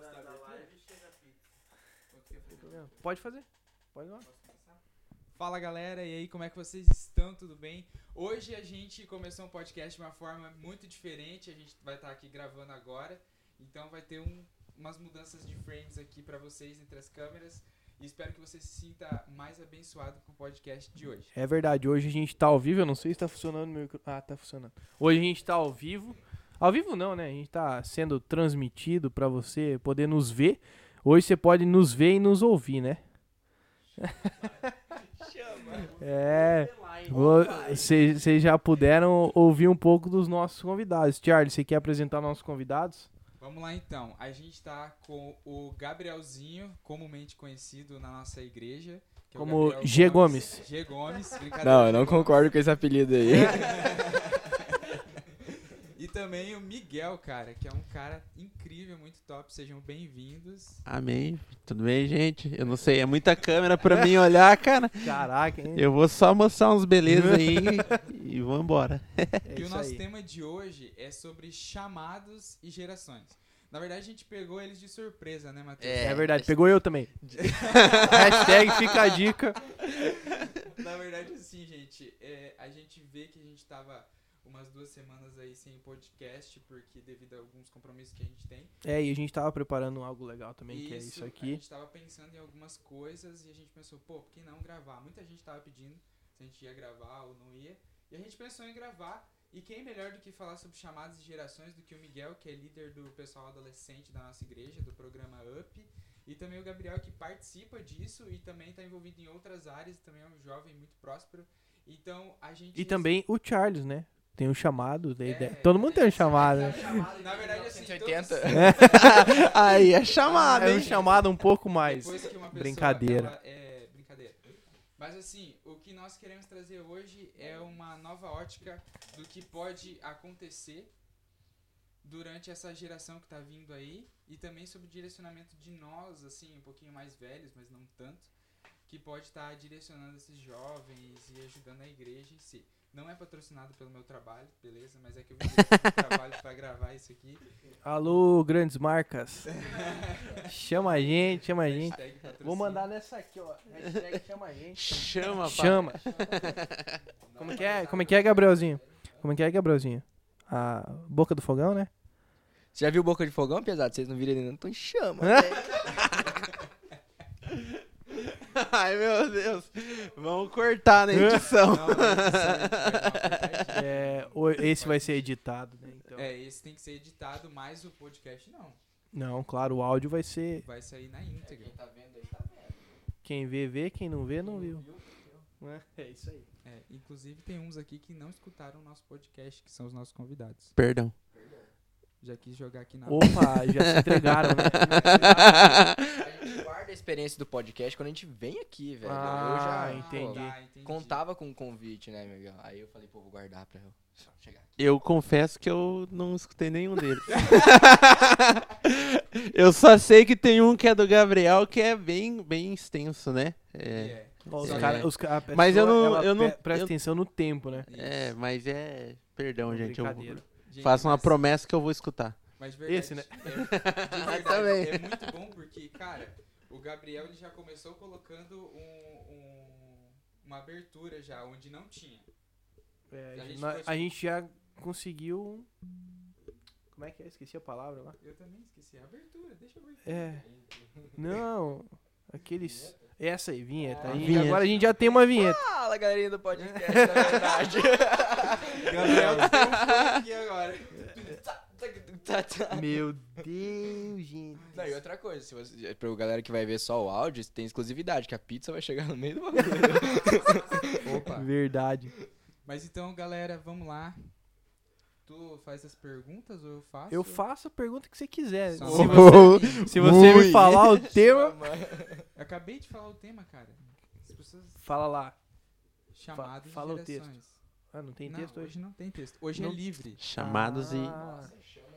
Da- da chega a pizza. Pode fazer. Pode lá. Fala galera, e aí, como é que vocês estão? Tudo bem? Hoje a gente começou um podcast de uma forma muito diferente. A gente vai estar aqui gravando agora, então vai ter um- umas mudanças de frames aqui pra vocês entre as câmeras. E espero que você se sinta mais abençoado com o podcast de hoje. É verdade, hoje a gente tá ao vivo, eu não sei se tá funcionando o meu micro... Ah, tá funcionando. Hoje a gente tá ao vivo. Ao vivo não, né? A gente tá sendo transmitido pra você poder nos ver. Hoje você pode nos ver e nos ouvir, né? É. Vocês já puderam ouvir um pouco dos nossos convidados. Charlie, você quer apresentar nossos convidados? Vamos lá então. A gente tá com o Gabrielzinho, comumente conhecido na nossa igreja. que é o Como G. Gomes. G. Gomes, brincadeira. Não, eu não. Gomes. concordo com esse apelido aí. E também o Miguel, cara, que é um cara incrível, muito top. Sejam bem-vindos. Amém. Tudo bem, gente? Eu não sei, é muita câmera pra mim olhar, cara. Caraca, hein? Eu vou só mostrar uns beleza aí e vambora. É e o nosso aí. tema de hoje é sobre chamados e gerações. Na verdade, a gente pegou eles de surpresa, né, Matheus? É verdade, pegou eu também. Hashtag fica a dica. Na verdade, assim, gente, é, a gente vê que a gente tava umas duas semanas aí sem podcast, porque devido a alguns compromissos que a gente tem. É, e a gente tava preparando algo legal também, que é isso A aqui. gente tava pensando em algumas coisas e a gente pensou, pô, por que não gravar? Muita gente tava pedindo se a gente ia gravar ou não ia. E a gente pensou em gravar. E quem melhor do que falar sobre chamadas e gerações do que o Miguel, que é líder do pessoal adolescente da nossa igreja, do programa UP. E também o Gabriel, que participa disso e também está envolvido em outras áreas, também é um jovem muito próspero. Então a gente. E também o Charles, né? Tem um chamado. tem- É, Todo mundo tem um chamado, né? Na verdade, assim, 180. todos- aí é chamada, É um hein? chamado um pouco mais. Depois que uma pessoa, Brincadeira. ela é brincadeira. Mas assim, o que nós queremos trazer hoje é uma nova ótica do que pode acontecer durante essa geração que está vindo aí e também sobre o direcionamento de nós, assim, um pouquinho mais velhos, mas não tanto, que pode estar direcionando esses jovens e ajudando a igreja em si. Não é patrocinado pelo meu trabalho, beleza? Mas é que eu vim trabalho para gravar isso aqui. Alô, grandes marcas. Chama a gente, chama a gente. Vou mandar nessa aqui, ó. Hashtag chama a gente. Chama, pá. Chama. Como que é? Como que é, Gabrielzinho? Como que é, Gabrielzinho? A boca do fogão, né? Você já viu Boca de Fogão, pesado? Vocês não viram ele não? Então chama. Ai, meu Deus. Vamos cortar na edição. Não. É, o- esse vai ser editado, né? Então. É, esse tem que ser editado, mas o podcast não. Não, claro, o áudio vai ser. Vai sair na íntegra. tá vendo aí, tá vendo. Quem vê, vê. Quem não vê, não viu. É isso aí. É, inclusive tem uns aqui que não escutaram o nosso podcast, que são os nossos convidados. Perdão. Já quis jogar aqui na Opa, já se entregaram, né? A gente guarda a experiência do podcast quando a gente vem aqui, velho. Ah, eu já entendi. tá, entendi. contava com o convite, né, Miguel? Aí eu falei, pô, vou guardar pra eu chegar aqui. Eu confesso que eu não escutei nenhum deles. eu só sei que tem um que é do Gabriel que é bem, bem extenso, né? É, É. Ó, Os É. cara, os, Mas eu não- eu não- pre- Presta eu- atenção no tempo, né? é, mas é. Perdão, gente. Eu. Gente, faço uma mas- promessa que eu vou escutar. Mas de verdade, Esse, né? É, de verdade, Também. é muito bom porque, cara, o Gabriel ele já começou colocando um- um- uma abertura já, onde não tinha. É, A gente a gente já conseguiu. um- Como é que é? Esqueci a palavra lá. Eu também esqueci. A abertura, deixa eu ver. É. Não, aqueles. Essa aí, vinheta. Ah, aí, vinheta. Agora a gente já tem uma vinheta. Fala, galerinha do podcast, na verdade. Gabriel tem um aqui agora. Meu Deus, gente. Não, e outra coisa, se você, pra galera que vai ver só o áudio, tem exclusividade, que a pizza vai chegar no meio do bagulho. Opa. Verdade. Mas então, galera, vamos lá. Tu faz as perguntas ou eu faço? Eu faço a pergunta que você quiser. Se você, se você me falar o tema, Eu acabei de falar o tema, cara. Fala lá. chamadas fala o texto. Ah, não tem não, texto hoje? hoje não tem texto. Hoje Não- é livre. Chamados e. Ah,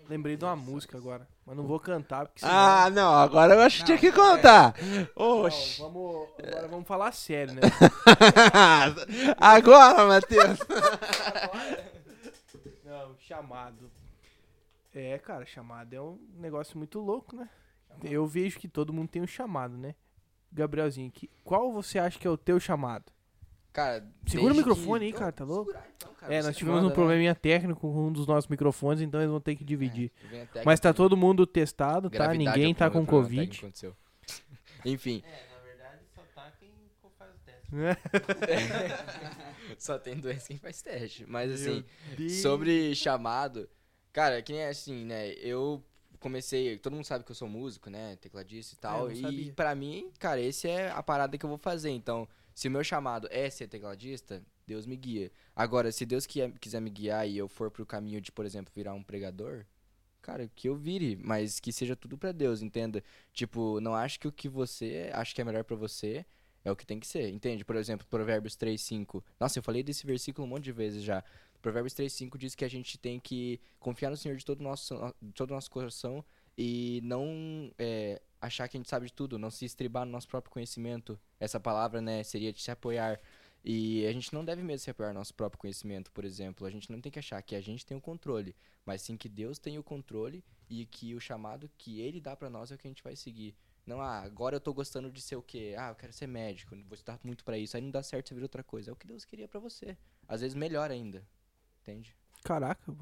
Lembrei de uma música agora. Mas não vou cantar, porque senão... Ah, não, agora eu acho que Não, tinha que é. contar. Não, Oxi. vamos, agora vamos falar sério, né? agora, Matheus. Chamado. É, cara, chamado é um negócio muito louco, né? Eu vejo que todo mundo tem um chamado, né? Gabrielzinho, que, qual você acha que é o teu chamado? Cara, Segura o microfone aí, que... cara, tá louco? Segurar, então, cara, É, nós tivemos manda, um né? probleminha técnico com um dos nossos microfones, então eles vão ter que dividir. É, a técnica, Mas tá né? todo mundo testado, tá? Ninguém é tá com técnico Covid. Enfim, É, na verdade só tá quem faz o teste. só tem doença quem faz teste. Mas assim, sobre chamado, cara, que nem assim, né? Eu comecei, todo mundo sabe que eu sou músico, né? Tecladista e tal. não e pra mim, cara, esse é a parada que eu vou fazer. Então, se o meu chamado é ser tecladista, Deus me guia. Agora, se Deus quiser me guiar e eu for pro caminho de, por exemplo, virar um pregador, cara, que eu vire, mas que seja tudo pra Deus, entenda? Tipo, não acho que o que você acha que é melhor pra você é o que tem que ser, entende? Por exemplo, Provérbios 3, 5. Nossa, eu falei desse versículo um monte de vezes já. Provérbios 3, 5 diz que a gente tem que confiar no Senhor de todo o nosso, todo nosso coração e não é, achar que a gente sabe de tudo, não se estribar no nosso próprio conhecimento. Essa palavra, né, seria de se apoiar. E a gente não deve mesmo se apoiar no nosso próprio conhecimento, por exemplo. A gente não tem que achar que a gente tem o controle, mas sim que Deus tem o controle e que o chamado que Ele dá pra nós é o que a gente vai seguir. Não, ah, agora eu tô gostando de ser o quê? Ah, eu quero ser médico, vou estudar muito pra isso. Aí não dá certo, você vira outra coisa. É o que Deus queria pra você. Às vezes melhor ainda. Entende? Caraca,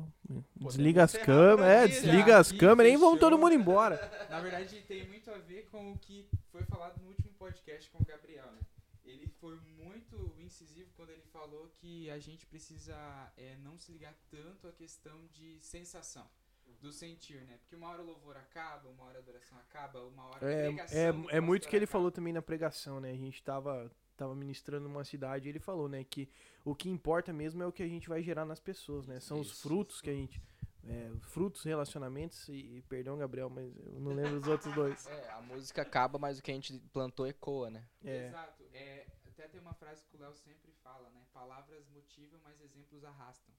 desliga as encerrar câmeras, é, desliga as câmeras e vão todo mundo embora. Na verdade, tem muito a ver com o que foi falado no último podcast com o Gabriel, né? Ele foi muito incisivo quando ele falou que a gente precisa é, não se ligar tanto à questão de sensação, do sentir, né? Porque uma hora o louvor acaba, uma hora a adoração acaba, uma hora a É, pregação é, do é muito que ele acaba. falou também na pregação, né? A gente tava, tava ministrando numa cidade e ele falou, né? Que o que importa mesmo é o que a gente vai gerar nas pessoas, né? São os Isso. frutos que a gente. É, frutos, relacionamentos e, e perdão, Gabriel, mas eu não lembro os outros dois. É, a música acaba, mas o que a gente plantou ecoa, né? É, Exato. É, até tem uma frase que o Léo sempre fala, né? Palavras motivam, mas exemplos arrastam.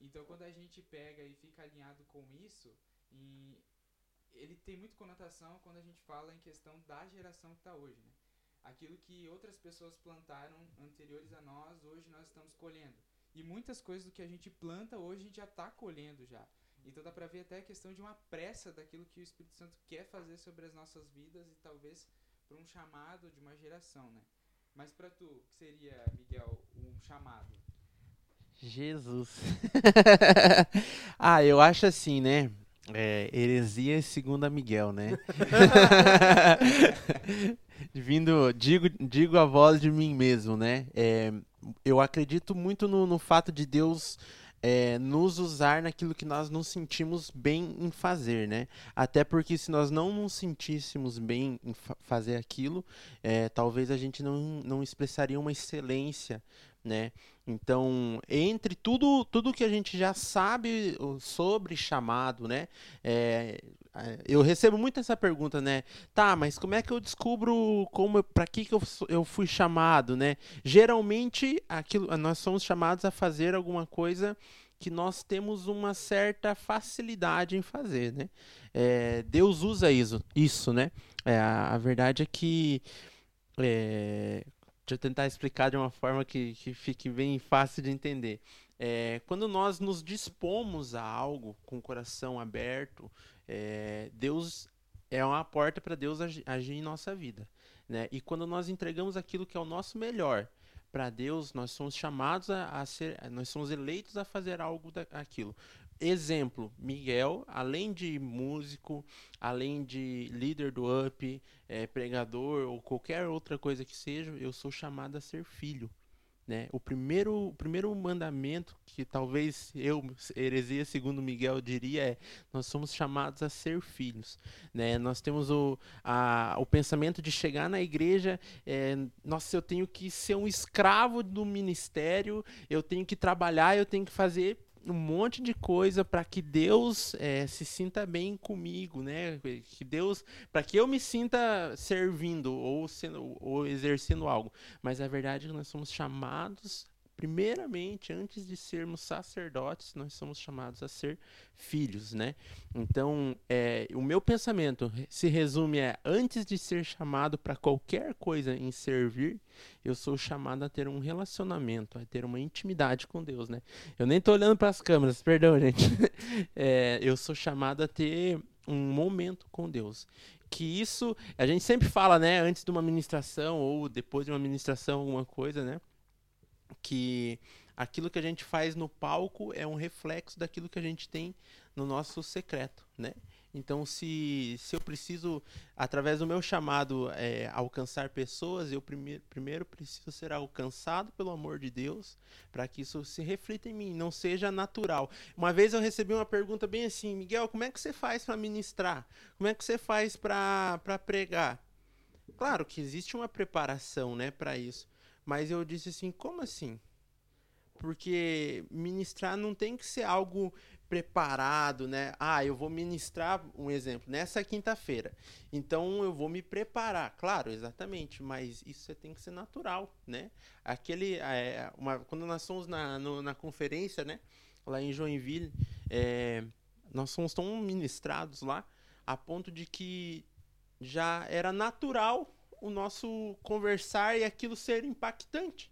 Então, quando a gente pega e fica alinhado com isso, ele tem muita conotação quando a gente fala em questão da geração que está hoje, né? Aquilo que outras pessoas plantaram anteriores a nós, hoje nós estamos colhendo. E muitas coisas do que a gente planta hoje a gente já está colhendo já. Então dá pra ver até a questão de uma pressa daquilo que o Espírito Santo quer fazer sobre as nossas vidas e talvez para um chamado de uma geração, né? Mas pra tu, que seria, Miguel, um chamado? Jesus. ah, eu acho assim, né? É, heresia segundo a Miguel, né? Vindo, digo, digo a voz de mim mesmo, né? É, eu acredito muito no, no fato de Deus é, nos usar naquilo que nós nos sentimos bem em fazer, né? Até porque se nós não nos sentíssemos bem em fa- fazer aquilo, é, talvez a gente não, não expressaria uma excelência, né? Então, entre tudo, tudo que a gente já sabe sobre chamado, né? É, é, eu recebo muito essa pergunta, né? Tá, mas como é que eu descubro como, para que que eu, eu fui chamado, né? Geralmente, aquilo, nós somos chamados a fazer alguma coisa que nós temos uma certa facilidade em fazer, né? É, Deus usa isso, isso né? É, a, a verdade é que é, Deixa eu tentar explicar de uma forma que, que fique bem fácil de entender. É, quando nós nos dispomos a algo com o coração aberto, é, Deus é uma porta para Deus agi- agir em nossa vida. Né? E quando nós entregamos aquilo que é o nosso melhor para Deus, nós somos chamados a, a ser, nós somos eleitos a fazer algo daquilo. Exemplo, Miguel, além de músico, além de líder do UP, é, pregador ou qualquer outra coisa que seja, eu sou chamado a ser filho. Né? O, primeiro, o primeiro mandamento que talvez eu, heresia segundo Miguel, diria é nós somos chamados a ser filhos. Né? Nós temos o, a, o pensamento de chegar na igreja, é, nossa, eu tenho que ser um escravo do ministério, eu tenho que trabalhar, eu tenho que fazer um monte de coisa para que Deus é, se sinta bem comigo, né? Que Deus, para que eu me sinta servindo ou sendo ou exercendo algo. Mas a verdade é que nós somos chamados primeiramente, antes de sermos sacerdotes, nós somos chamados a ser filhos, né? Então, é, o meu pensamento se resume a antes de ser chamado para qualquer coisa em servir, eu sou chamado a ter um relacionamento, a ter uma intimidade com Deus, né? Eu nem tô olhando para as câmeras, perdão, gente. É, eu sou chamado a ter um momento com Deus que isso, a gente sempre fala, né, antes de uma ministração ou depois de uma ministração, alguma coisa, né, que aquilo que a gente faz no palco é um reflexo daquilo que a gente tem no nosso secreto, né? Então, se, se eu preciso, através do meu chamado, é, alcançar pessoas, eu primeiro, primeiro preciso ser alcançado pelo amor de Deus, para que isso se reflita em mim, não seja natural. Uma vez eu recebi uma pergunta bem assim: Miguel, como é que você faz para ministrar? Como é que você faz para pregar? Claro que existe uma preparação né, para isso, mas eu disse assim: como assim? Porque ministrar não tem que ser algo preparado, né? Ah, eu vou ministrar um exemplo nessa quinta-feira. Então eu vou me preparar, claro, exatamente, mas isso tem que ser natural, né? Aquele, é, uma, quando nós fomos na, no, na conferência, né? Lá em Joinville, é, nós fomos tão ministrados lá, a ponto de que já era natural o nosso conversar e aquilo ser impactante,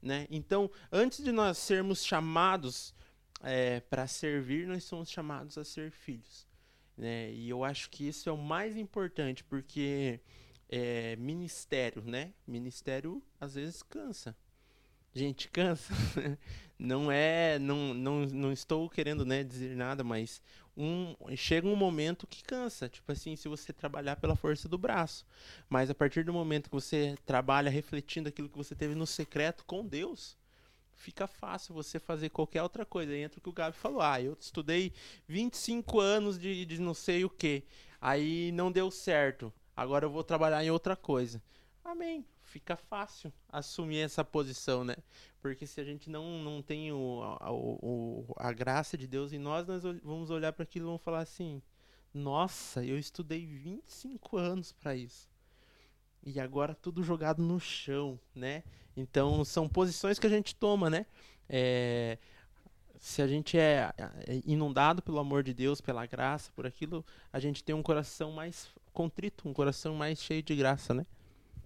né? Então, antes de nós sermos chamados é, para servir, nós somos chamados a ser filhos. Né? E eu acho que isso é o mais importante, porque é, ministério, né? Ministério às vezes cansa. Gente, cansa. não é. Não, não, não estou querendo né, dizer nada, mas um, chega um momento que cansa. Tipo assim, se você trabalhar pela força do braço. Mas a partir do momento que você trabalha refletindo aquilo que você teve no secreto com Deus, fica fácil você fazer qualquer outra coisa. Entra o que o Gabi falou: ah, eu estudei 25 anos de, de não sei o que, aí não deu certo, agora eu vou trabalhar em outra coisa. Amém. Fica fácil assumir essa posição, né? Porque se a gente não, não tem o, a, o, a graça de Deus em nós, nós vamos olhar para aquilo e vamos falar assim: nossa, eu estudei 25 anos para isso. E agora tudo jogado no chão, né? Então são posições que a gente toma, né? É, se a gente é, é inundado pelo amor de Deus, pela graça, por aquilo, a gente tem um coração mais contrito, um coração mais cheio de graça, né?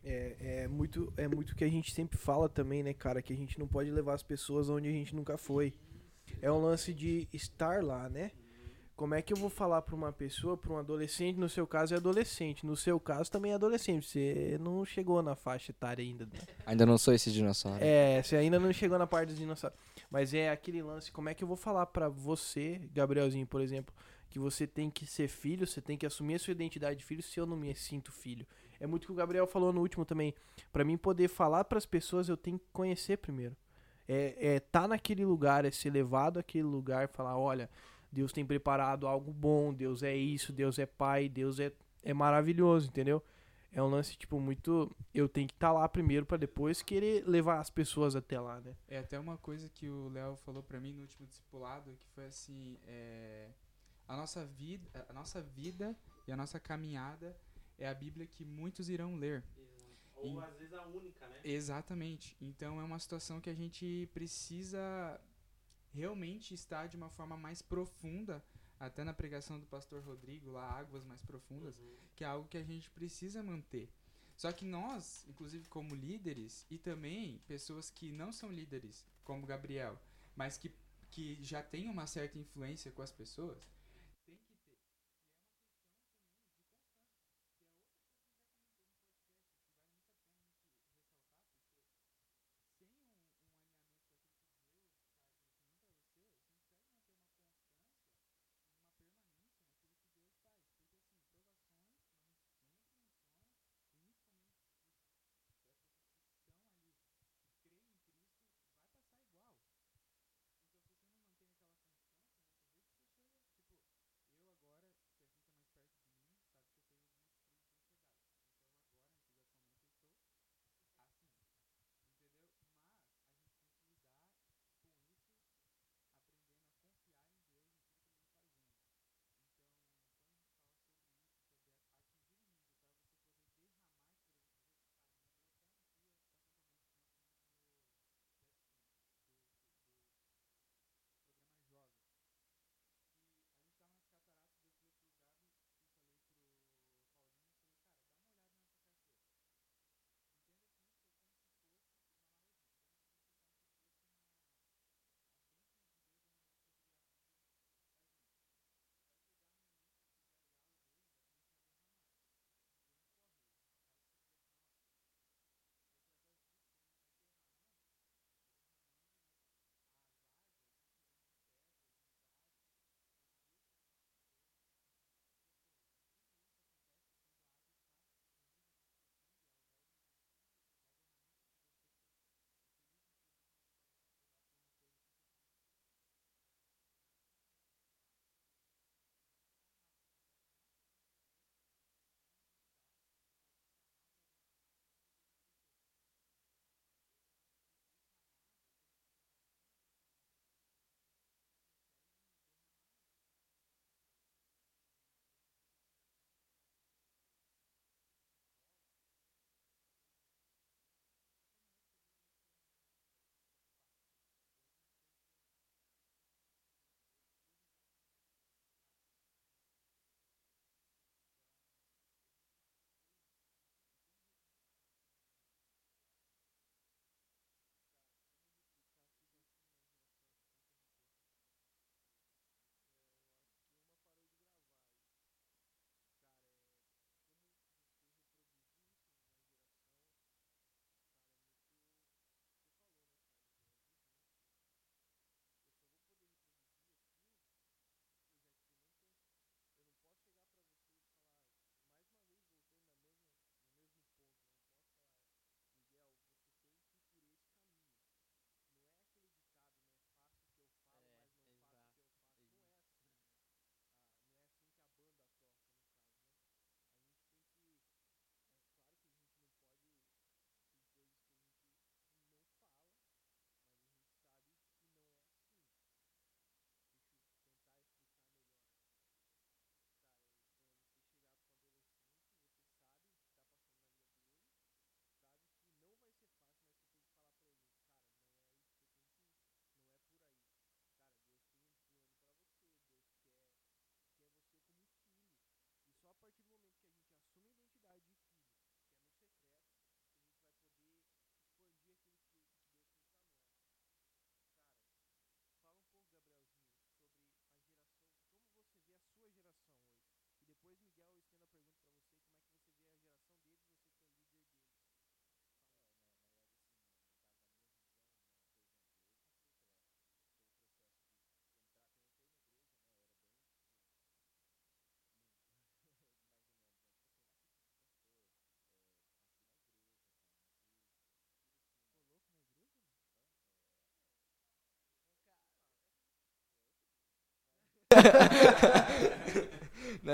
É, é muito é muito que a gente sempre fala também, né, cara, que a gente não pode levar as pessoas onde a gente nunca foi. É um lance de estar lá, né? Como é que eu vou falar para uma pessoa, para um adolescente, no seu caso é adolescente, no seu caso também é adolescente, você não chegou na faixa etária ainda. Né? Ainda não sou esse dinossauro. É, você ainda não chegou na parte dos dinossauros. Mas é aquele lance, como é que eu vou falar para você, Gabrielzinho, por exemplo, que você tem que ser filho, você tem que assumir a sua identidade de filho se eu não me sinto filho. É muito o que o Gabriel falou no último também. Para mim poder falar para as pessoas, eu tenho que conhecer primeiro. É, é tá naquele lugar, é ser levado àquele lugar, falar, olha, Deus tem preparado algo bom, Deus é isso, Deus é pai, Deus é, é maravilhoso, entendeu? É um lance, tipo, muito. Eu tenho que estar tá lá primeiro para depois querer levar as pessoas até lá, né? É até uma coisa que o Léo falou para mim no último discipulado, que foi assim: é, a, nossa vida, a nossa vida e a nossa caminhada é a Bíblia que muitos irão ler. Ou às vezes a única, né? Exatamente. Então é uma situação que a gente precisa realmente está de uma forma mais profunda, até na pregação do pastor Rodrigo, lá, Águas Mais Profundas, uhum. que é algo que a gente precisa manter. Só que nós, inclusive como líderes, e também pessoas que não são líderes, como Gabriel, mas que, que já têm uma certa influência com as pessoas,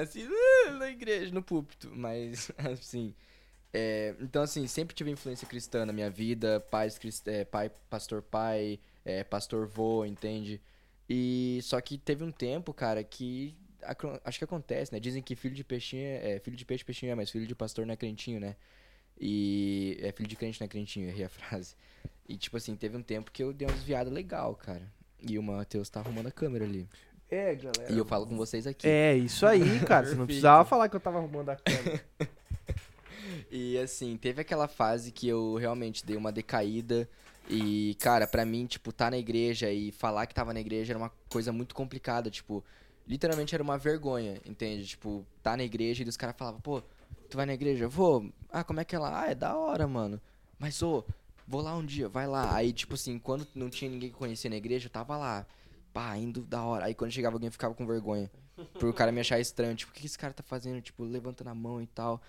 Uh, na igreja, no púlpito. Mas, assim. é, então, assim, sempre tive influência cristã na minha vida. Pais, é, pai, pastor pai, é, pastor vô, entende? E só que teve um tempo, cara, que acho que acontece, né? Dizem que filho de peixinho é, é filho de peixe, peixinho é, mas filho de pastor não é crentinho, né? E é filho de crente não é crentinho, errei a frase. E tipo assim, teve um tempo que eu dei uma desviada legal, cara. E o Matheus tá arrumando a câmera ali. É, galera. E eu falo com vocês aqui. É, isso aí, cara. Você não precisava falar que eu tava arrumando a câmera. E assim, teve aquela fase que eu realmente dei uma decaída. E, cara, pra mim, tipo, tá na igreja e falar que tava na igreja era uma coisa muito complicada. Tipo, literalmente era uma vergonha, entende? Tipo, tá na igreja e os caras falavam, pô, tu vai na igreja? Vou. Ah, como é que é lá? Ah, é da hora, mano. Mas, ô, vou lá um dia, vai lá. Aí, tipo assim, quando não tinha ninguém que conhecia na igreja, eu tava lá. Pá, indo da hora. Aí quando chegava alguém eu ficava com vergonha. Por o cara me achar estranho. Tipo, o que esse cara tá fazendo? Tipo, levantando a mão e tal.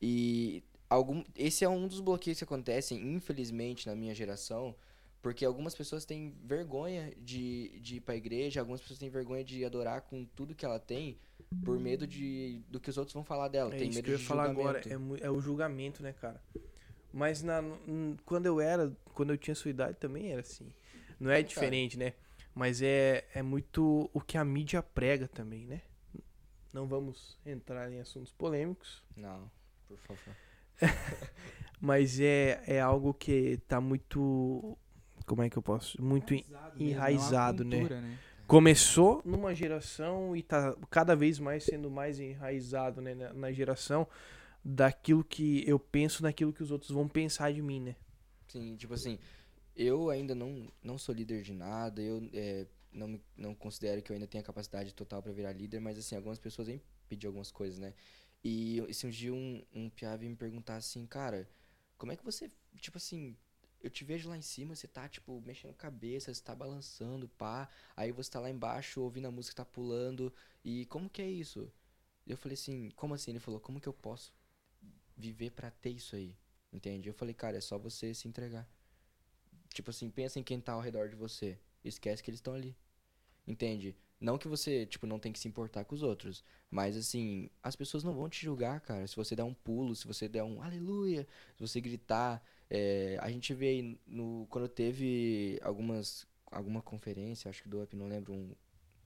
E algum, esse é um dos bloqueios que acontecem, infelizmente, na minha geração, porque algumas pessoas têm vergonha de, de ir pra igreja, algumas pessoas têm vergonha de adorar com tudo que ela tem, por medo de do que os outros vão falar dela. É tem isso medo que eu ia falar agora. É, é o julgamento, né, cara? Mas na, quando eu era, quando eu tinha sua idade também era assim. Não é diferente, né? Mas é, é muito o que a mídia prega também, né? Não vamos entrar em assuntos polêmicos, Não, por favor. mas é, é algo que tá muito. Como é que eu posso? Muito. en- mesmo, é uma enraizado, né? cultura, né? Começou numa geração e tá cada vez mais sendo mais enraizado, né? Na, na geração daquilo que eu penso naquilo que os outros vão pensar de mim, né? Sim, tipo assim, eu ainda não, não sou líder de nada, eu é, não, me- não considero que eu ainda tenha capacidade total pra virar líder, mas assim, algumas pessoas vêm pedir algumas coisas, né? E esse um dia um, um piá veio me perguntar assim, cara, como é que você, tipo assim, eu te vejo lá em cima, você tá, tipo, mexendo a cabeça, você tá balançando, pá, aí você tá lá embaixo ouvindo a música, tá pulando, e como que é isso? Eu falei assim, como assim? Ele falou, como que eu posso viver pra ter isso aí? Entende? Eu falei, cara, é só você se entregar. Tipo assim, pensa em quem tá ao redor de você. Esquece que eles estão ali. Entende? Não que você, tipo, não tem que se importar com os outros. Mas assim, as pessoas não vão te julgar, cara. Se você der um pulo, se você der um aleluia, se você gritar. É, a gente vê aí no. Quando teve algumas. alguma conferência, acho que do Up, não lembro, um,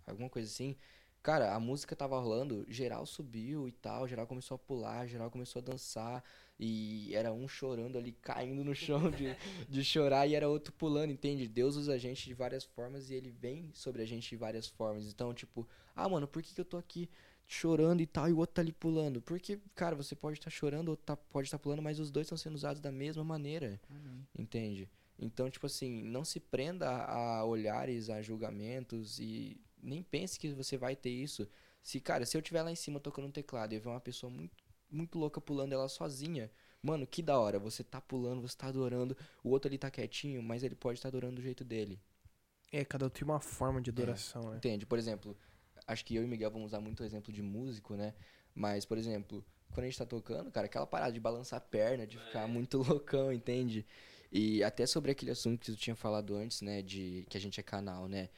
alguma coisa assim. Cara, a música tava rolando, geral subiu e tal, geral começou a pular, geral começou a dançar. E era um chorando ali, caindo no chão de, de chorar, e era outro pulando, entende? Deus usa a gente de várias formas e ele vem sobre a gente de várias formas. Então, tipo, ah, mano, por que, que eu tô aqui chorando e tal, e o outro tá ali pulando? Porque, cara, você pode estar chorando, o outro tá, pode estar pulando, mas os dois estão sendo usados da mesma maneira, Amém. entende? Então, tipo assim, não se prenda a olhares, a julgamentos e nem pense que você vai ter isso. Se, cara, se eu estiver lá em cima tocando um teclado e eu ver uma pessoa muito, muito louca pulando ela sozinha, mano, que da hora. Você tá pulando, você tá adorando, o outro ali tá quietinho, mas ele pode estar adorando do jeito dele. É, cada um tem uma forma de adoração, né? Entende? Por exemplo, acho que eu e Miguel vamos usar muito o exemplo de músico, né? Mas, por exemplo, quando a gente tá tocando, cara, aquela parada de balançar a perna, de ficar muito loucão, entende? E até sobre aquele assunto que tu tinha falado antes, né? De que a gente é canal, né?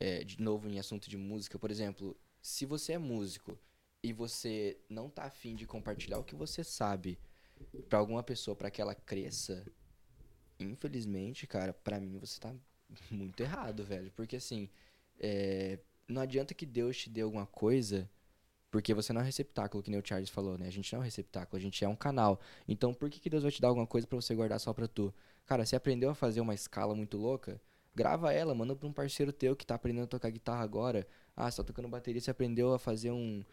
É, de novo em assunto de música, por exemplo, se você é músico e você não tá afim de compartilhar o que você sabe pra alguma pessoa pra que ela cresça, infelizmente, cara, pra mim você tá muito errado, velho. Porque assim, é, não adianta que Deus te dê alguma coisa, porque você não é um receptáculo, que nem o Charles falou, né? A gente não é um receptáculo, a gente é um canal. Então, por que, que Deus vai te dar alguma coisa pra você guardar só pra tu? Cara, você aprendeu a fazer uma escala muito louca? Grava ela, manda pra um parceiro teu que tá aprendendo a tocar guitarra agora. Ah, você tá tocando bateria, você aprendeu a fazer um.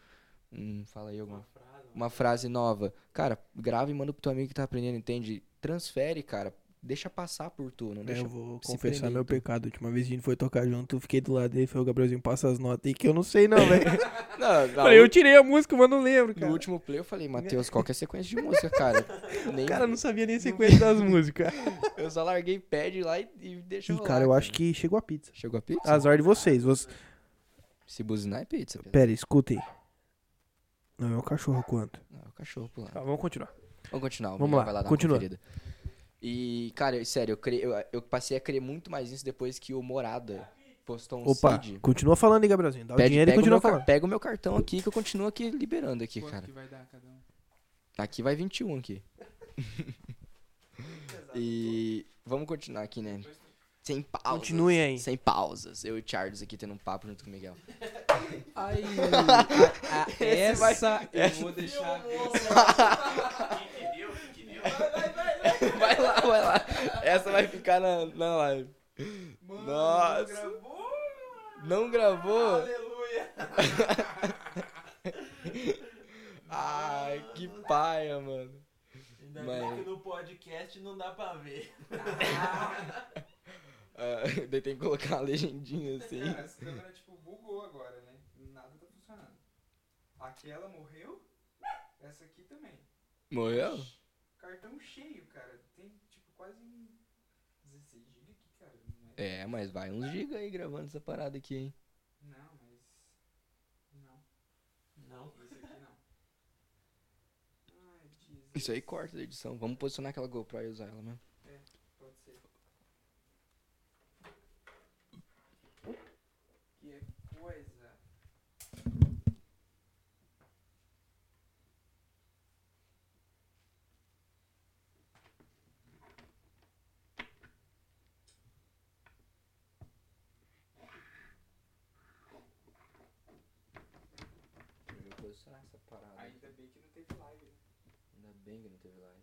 um fala aí alguma uma frase nova. Cara, grava e manda pro teu amigo que tá aprendendo, entende? Transfere, cara. Deixa passar por tu, não É, deixa eu vou confessar meu tu. pecado. A última vez que a gente foi tocar junto, eu fiquei do lado dele e falei, o Gabrielzinho, passa as notas aí que eu não sei não, velho. Não, não, falei, eu tirei a música, mas não lembro, No cara. último play eu falei, Matheus, qual que é a sequência de música, cara? Nem, O cara não sabia nem a sequência das músicas. Eu só larguei pad lá e, e deixa Ih, rolar, cara, eu acho que chegou a pizza. Chegou a pizza? Azar de vocês. Você... Se buzinar é pizza. Pedro. Pera, escutem. Não é o cachorro quanto. Não, é o cachorro pulando. Tá, vamos continuar. Vamos continuar. Vamos lá, uma continua. conferida. E, cara, sério, eu, cre- eu, eu passei a crer muito mais nisso depois que o Morada postou um Opa, seed. continua falando aí, Gabrielzinho. Dá o Pede, dinheiro e pega, o continua falando. pega o meu cartão aqui que eu continuo aqui liberando aqui, Quanto cara. que vai dar cada um? Aqui vai 21 aqui. e vamos continuar aqui, né? Sem pausas. Continuem aí. Sem pausas. Eu e o Charles aqui tendo um papo junto com o Miguel. Aí, a- a- Esse vai- essa eu essa- vou deixar. vai lá, vai lá. Essa vai ficar na, na live. Mano, Nossa. gravou? Não gravou? Aleluia! Ai, que paia, mano. Ainda Mas- bem que no podcast não dá pra ver. Ah, daí tem que colocar a legendinha assim. Cara, essa câmera tipo bugou agora, né? Nada tá funcionando. Aquela morreu, essa aqui também. Morreu? Cartão cheio, cara. Tem tipo quase 16 GB aqui, cara. Não é? É, mas vai uns giga aí gravando essa parada aqui, hein? Não, mas. Não, Não. esse aqui não. Ai, Jesus. Isso aí corta da edição. Vamos posicionar aquela GoPro e usar ela mesmo. Pode ser. Que coisa. Eu vou posicionar essa parada. Ainda bem que não teve live, né? Ainda bem que não teve live.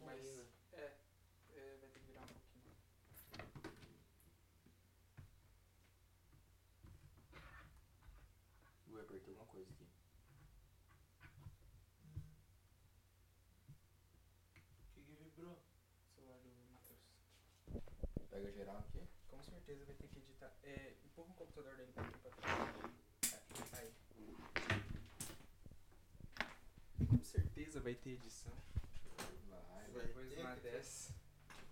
Mas. É, é, vai ter que virar um pouquinho. Ui, apertei alguma coisa aqui. O que, que vibrou? Celular do Matheus. Pega geral aqui. Com certeza vai ter que editar. É, empurra o computador um pouquinho pra trás. É, aí. Com certeza vai ter edição. Vai. Vai Depois ter uma dessa.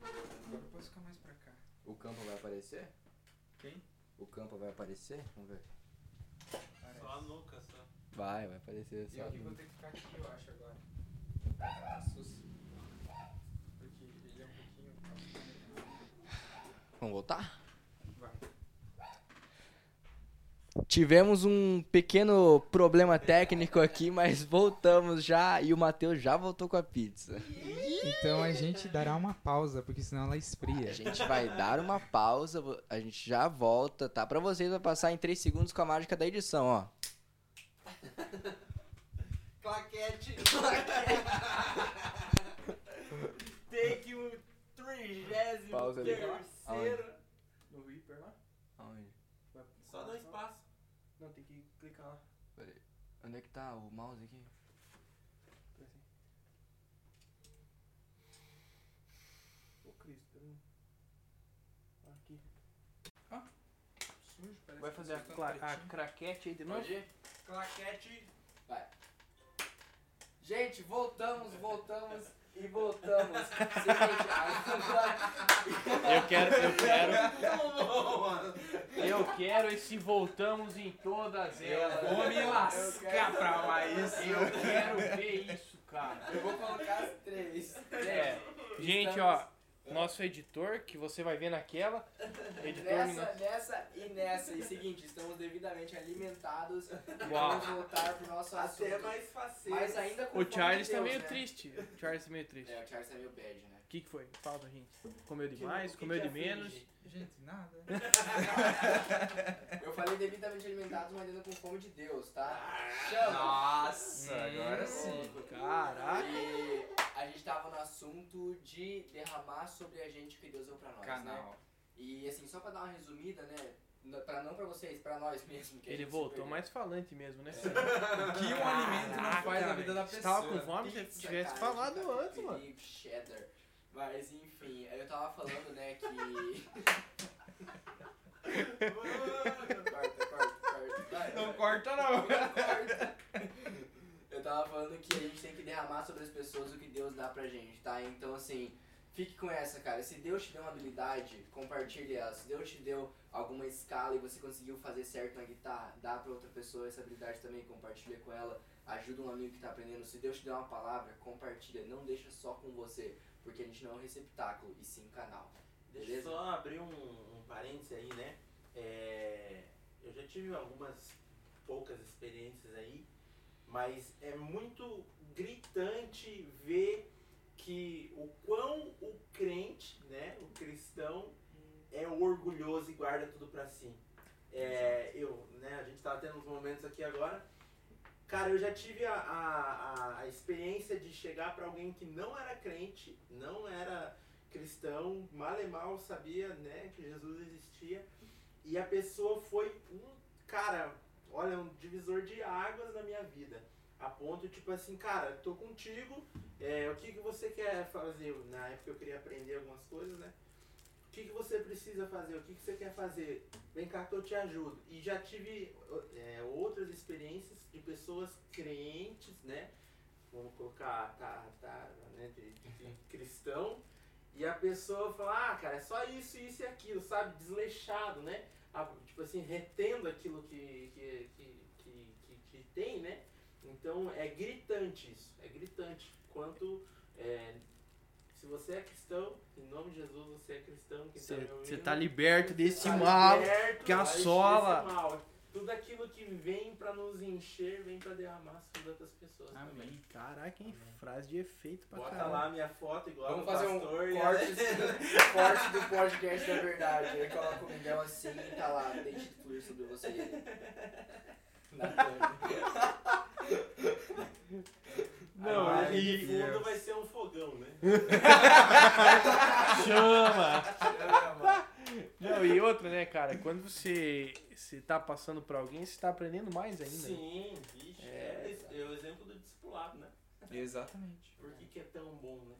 Agora eu posso ficar mais pra cá. O campo vai aparecer? Quem? O campo vai aparecer? Vamos ver. Parece. Só a nuca, só. Vai, vai aparecer. Só eu que vou ter que ficar aqui, eu acho, agora. Sus. Porque ele é um pouquinho. Vamos voltar? Vai. Tivemos um pequeno problema técnico aqui, mas voltamos já e o Matheus já voltou com a pizza. Então a gente dará uma pausa, porque senão ela esfria. A gente vai dar uma pausa, a gente já volta, tá? Pra vocês vai passar em 3 segundos com a mágica da edição, ó. Claquete! Take o trigésimo Pausa ali. terceiro. No Reaper lá? Aonde? Só no espaço. Não, tem que clicar lá. Peraí. Onde é que tá o mouse aqui? Ô, Cristo, peraí. Aqui. Sujo, parece Vai que fazer a, tá cla- a craquete aí de novo? Claquete. Gente, voltamos, voltamos e voltamos. Eu quero, eu quero, eu quero esse voltamos em todas elas. Vou me lascar pra lá isso. Eu quero ver isso, cara. Eu vou colocar as três. É, gente, ó, nosso editor, que você vai ver naquela, editor Nessa, nessa e nessa. E seguinte, estamos devidamente alimentados. Uau. Vamos voltar pro nosso assunto. Até mais fácil. Mas ainda com O Charles tá meio né? triste. O Charles tá meio triste. É, o Charles tá meio bad, né? O que, que foi? Fala pra gente. Comeu demais, comeu de menos. Gente, nada. Eu falei devidamente alimentados, mas ainda com fome de Deus, tá? Chama! Nossa, agora sim. Caraca. E a gente tava no assunto de derramar sobre a gente o que Deus deu pra nós, né? Canal. E assim, só pra dar uma resumida, né? Pra, não pra vocês, pra nós mesmo. Ele voltou perdeu. mais falante mesmo, né? Que um alimento não faz a vida da Você pessoa. tava com fome, se tivesse cara, falado antes, mano. cheddar. Mas enfim, eu tava falando, né, que. corta, corta, corta. Vai, Não vai. corta não. Corta. Eu tava falando que a gente tem que derramar sobre as pessoas o que Deus dá pra gente, tá? Então, assim, fique com essa, cara. Se Deus te deu uma habilidade, compartilhe ela. Se Deus te deu alguma escala e você conseguiu fazer certo na guitarra, dá pra outra pessoa essa habilidade também, compartilha com ela. Ajuda um amigo que tá aprendendo. Se Deus te deu uma palavra, compartilha. Não deixa só com você, porque a gente não é um receptáculo, e sim um canal. Deixa Beleza? eu só abrir um, um parênteses aí, né? É, eu já tive algumas poucas experiências aí, mas é muito gritante ver que o quão o crente, né, o cristão, é orgulhoso e guarda tudo pra si. É, eu, né, a gente tava tendo uns momentos aqui agora. Cara, eu já tive a, a, a- experiência de chegar pra alguém que não era crente, não era cristão, mal e mal sabia, né, que Jesus existia. E a pessoa foi um, cara, olha, um divisor de águas na minha vida. A ponto, tipo assim, cara, tô contigo, é, o que, que você quer fazer? Na época eu queria aprender algumas coisas, né? O que, que você precisa fazer? O que, que você quer fazer? Vem cá que eu te ajudo. E já tive é, outras experiências de pessoas crentes, né? Vamos colocar, tá, tá, né, de, de cristão. E a pessoa fala, ah, cara, é só isso, isso e aquilo, sabe? Desleixado, né? Ah, tipo assim, retendo aquilo que, que, que, que, que, que tem, né? Então é gritante isso, é gritante. Quanto é, se você é cristão, em nome de Jesus você é cristão, tá Você ouvindo, tá liberto desse tá mal. liberto, que assola. desse mal. Tudo aquilo que vem pra nos encher, vem pra derramar sobre outras pessoas também. Amém. Caraca, hein? Frase de efeito pra Bota caralho. lá minha foto igual Vamos fazer um pastor. e- corte, corte do podcast da verdade. Aí coloca o Miguel assim e tá lá, deixe fluir sobre você. Na. Não, e- de fundo vai ser um fogão, né? Chama! Não, e outra, né, cara? Quando você, você tá passando pra alguém, você tá aprendendo mais ainda. Sim, vixe. É, É, é o exemplo do discipulado, né? Exatamente. Por que, que é tão bom, né?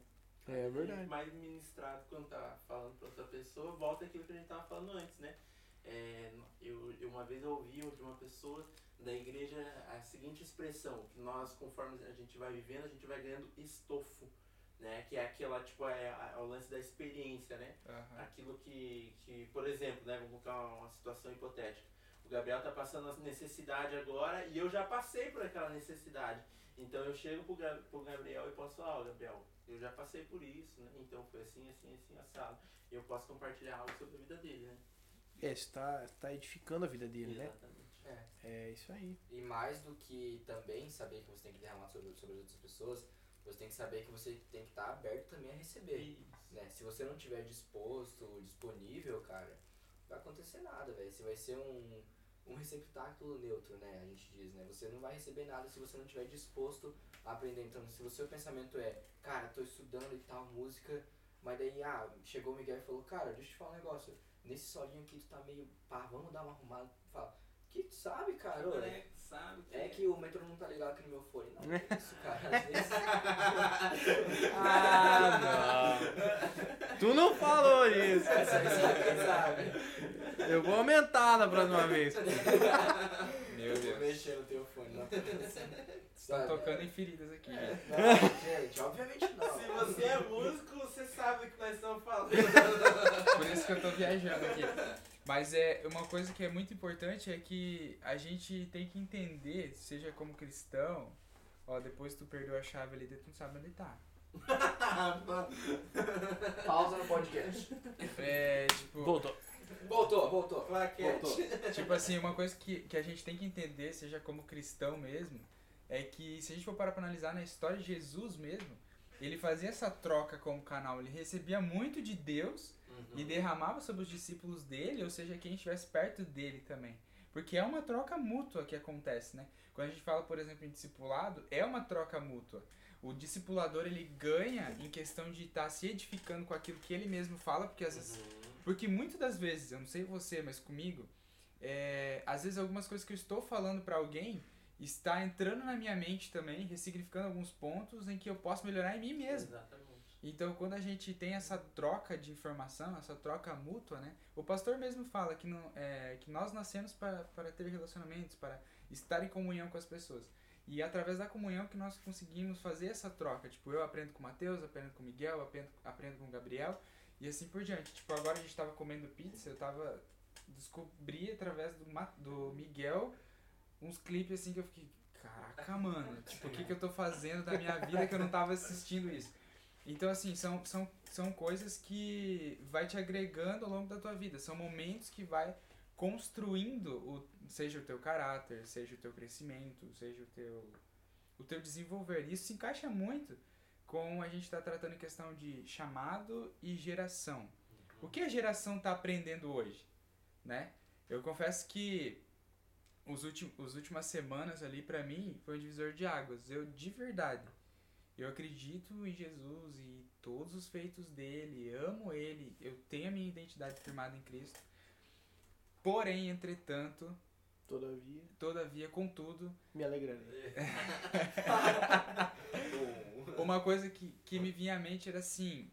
É A verdade. Mais ministrado quando tá falando pra outra pessoa, volta aquilo que a gente tava falando antes, né? É, eu, eu- uma vez eu ouvi de uma pessoa da igreja a seguinte expressão, que nós, conforme a gente vai vivendo, a gente vai ganhando estofo, né? Que é aquela, tipo, é, a- é o lance da experiência, né? Aham. Aquilo que, que, por exemplo, né, vamos colocar uma situação hipotética. O Gabriel tá passando a necessidade agora e eu já passei por aquela necessidade. Então eu chego pro, pro Gabriel e posso falar, ó Gabriel, eu já passei por isso, né? Então foi assim, assim, assim, assado. E eu posso compartilhar algo sobre a vida dele, né? É, você tá, você tá edificando a vida dele, né? Exatamente. É isso aí. E mais do que também saber que você tem que derramar sobre, sobre as outras pessoas, você tem que saber que você tem que estar aberto também a receber. Isso. Né? Se você não tiver disposto, disponível, cara, não vai acontecer nada, velho. Você vai ser um, um receptáculo neutro, né? A gente diz, né? Você não vai receber nada se você não estiver disposto a aprender. Então, se o seu pensamento é, cara, tô estudando e tal, música, mas daí, ah, chegou o Miguel e falou, cara, deixa eu te falar um negócio. Nesse solinho aqui tu tá meio, pá, vamos dar uma arrumada. Fala, que tu sabe, cara? Ô, Né? Sabe que É que o metrô não tá ligado aqui no meu fone. Não, é isso, cara. Às vezes... Ah, não. tu não falou isso. Eu vou aumentar na próxima vez. Meu Eu vou Deus. mexer no teu fone, não. Estão tocando em feridas aqui. né? Não, gente, obviamente não. Se você é músico, você sabe do que nós estamos falando. Por isso que eu tô viajando aqui. Mas é uma coisa que é muito importante é que a gente tem que entender, seja como cristão, ó, depois que tu perdeu a chave ali, tu não sabe onde tá. Pausa no podcast. É, tipo, Voltou. Voltou, voltou. Claquete. Voltou. tipo assim, uma coisa que, que a gente tem que entender, seja como cristão mesmo, é que se a gente for parar pra analisar na história de Jesus mesmo, ele fazia essa troca como canal, ele recebia muito de Deus e derramava sobre os discípulos dele, ou seja, quem estivesse perto dele também. Porque é uma troca mútua que acontece, né? Quando a gente fala, por exemplo, em discipulado, é uma troca mútua. O discipulador, ele ganha em questão de estar se edificando com aquilo que ele mesmo fala, porque às vezes... Porque muitas das vezes, eu não sei você, mas comigo, é, às vezes algumas coisas que eu estou falando pra alguém está entrando na minha mente também, ressignificando alguns pontos em que eu posso melhorar em mim mesmo. Exatamente. Então, quando a gente tem essa troca de informação, essa troca mútua, né? O pastor mesmo fala que, não, é, que nós nascemos para, para ter relacionamentos, para estar em comunhão com as pessoas. E é através da comunhão que nós conseguimos fazer essa troca. Tipo, eu aprendo com o Matheus, aprendo com o Miguel, aprendo, aprendo com o Gabriel e assim por diante. Tipo, agora a gente tava comendo pizza, eu tava... Descobri através do, do Miguel uns clipes assim que eu fiquei... Caraca, mano, tipo, o que, que eu tô fazendo da minha vida que eu não tava assistindo isso? Então, assim, são, são, são coisas que vai te agregando ao longo da tua vida. São momentos que vai construindo, o, seja o teu caráter, seja o teu crescimento, seja o teu, o teu desenvolver. Isso se encaixa muito com a gente está tratando em questão de chamado e geração. O que a geração está aprendendo hoje, né? Eu confesso que os últimos, as últimas semanas ali para mim foi um divisor de águas. Eu de verdade, eu acredito em Jesus e todos os feitos dele, amo ele, eu tenho a minha identidade firmada em Cristo. Porém, entretanto, Todavia, todavia, contudo, me alegrarei. uma coisa que, que me vinha à mente era assim: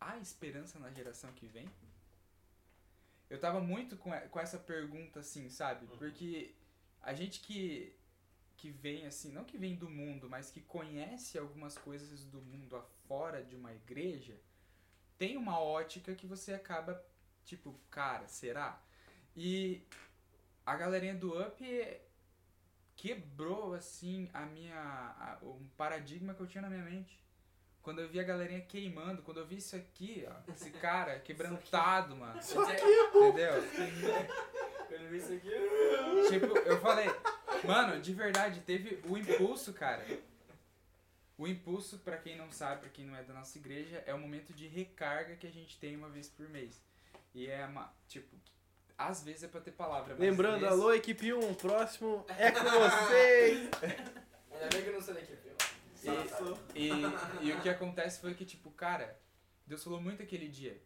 há esperança na geração que vem? Eu tava muito com, com essa pergunta assim, sabe? Porque a gente que, que vem assim, não que vem do mundo, mas que conhece algumas coisas do mundo afora de uma igreja, tem uma ótica que você acaba tipo, cara, será? E a galerinha do Up quebrou assim a minha a- um paradigma que eu tinha na minha mente. Quando eu vi a galerinha queimando, quando eu vi isso aqui, ó, esse cara quebrantado, mano. Entendeu? Quando eu vi isso aqui. Tipo, eu falei, mano, de verdade, teve o impulso, cara. O impulso, pra quem não sabe, pra quem não é da nossa igreja, é o momento de recarga que a gente tem uma vez por mês. E é uma, tipo, às vezes é pra ter palavra, mas Lembrando, nesse- alô, equipe 1, próximo é com vocês. Ainda bem que eu não sou da equipe. Ó. E, e o que acontece foi que, tipo, cara, Deus falou muito aquele dia.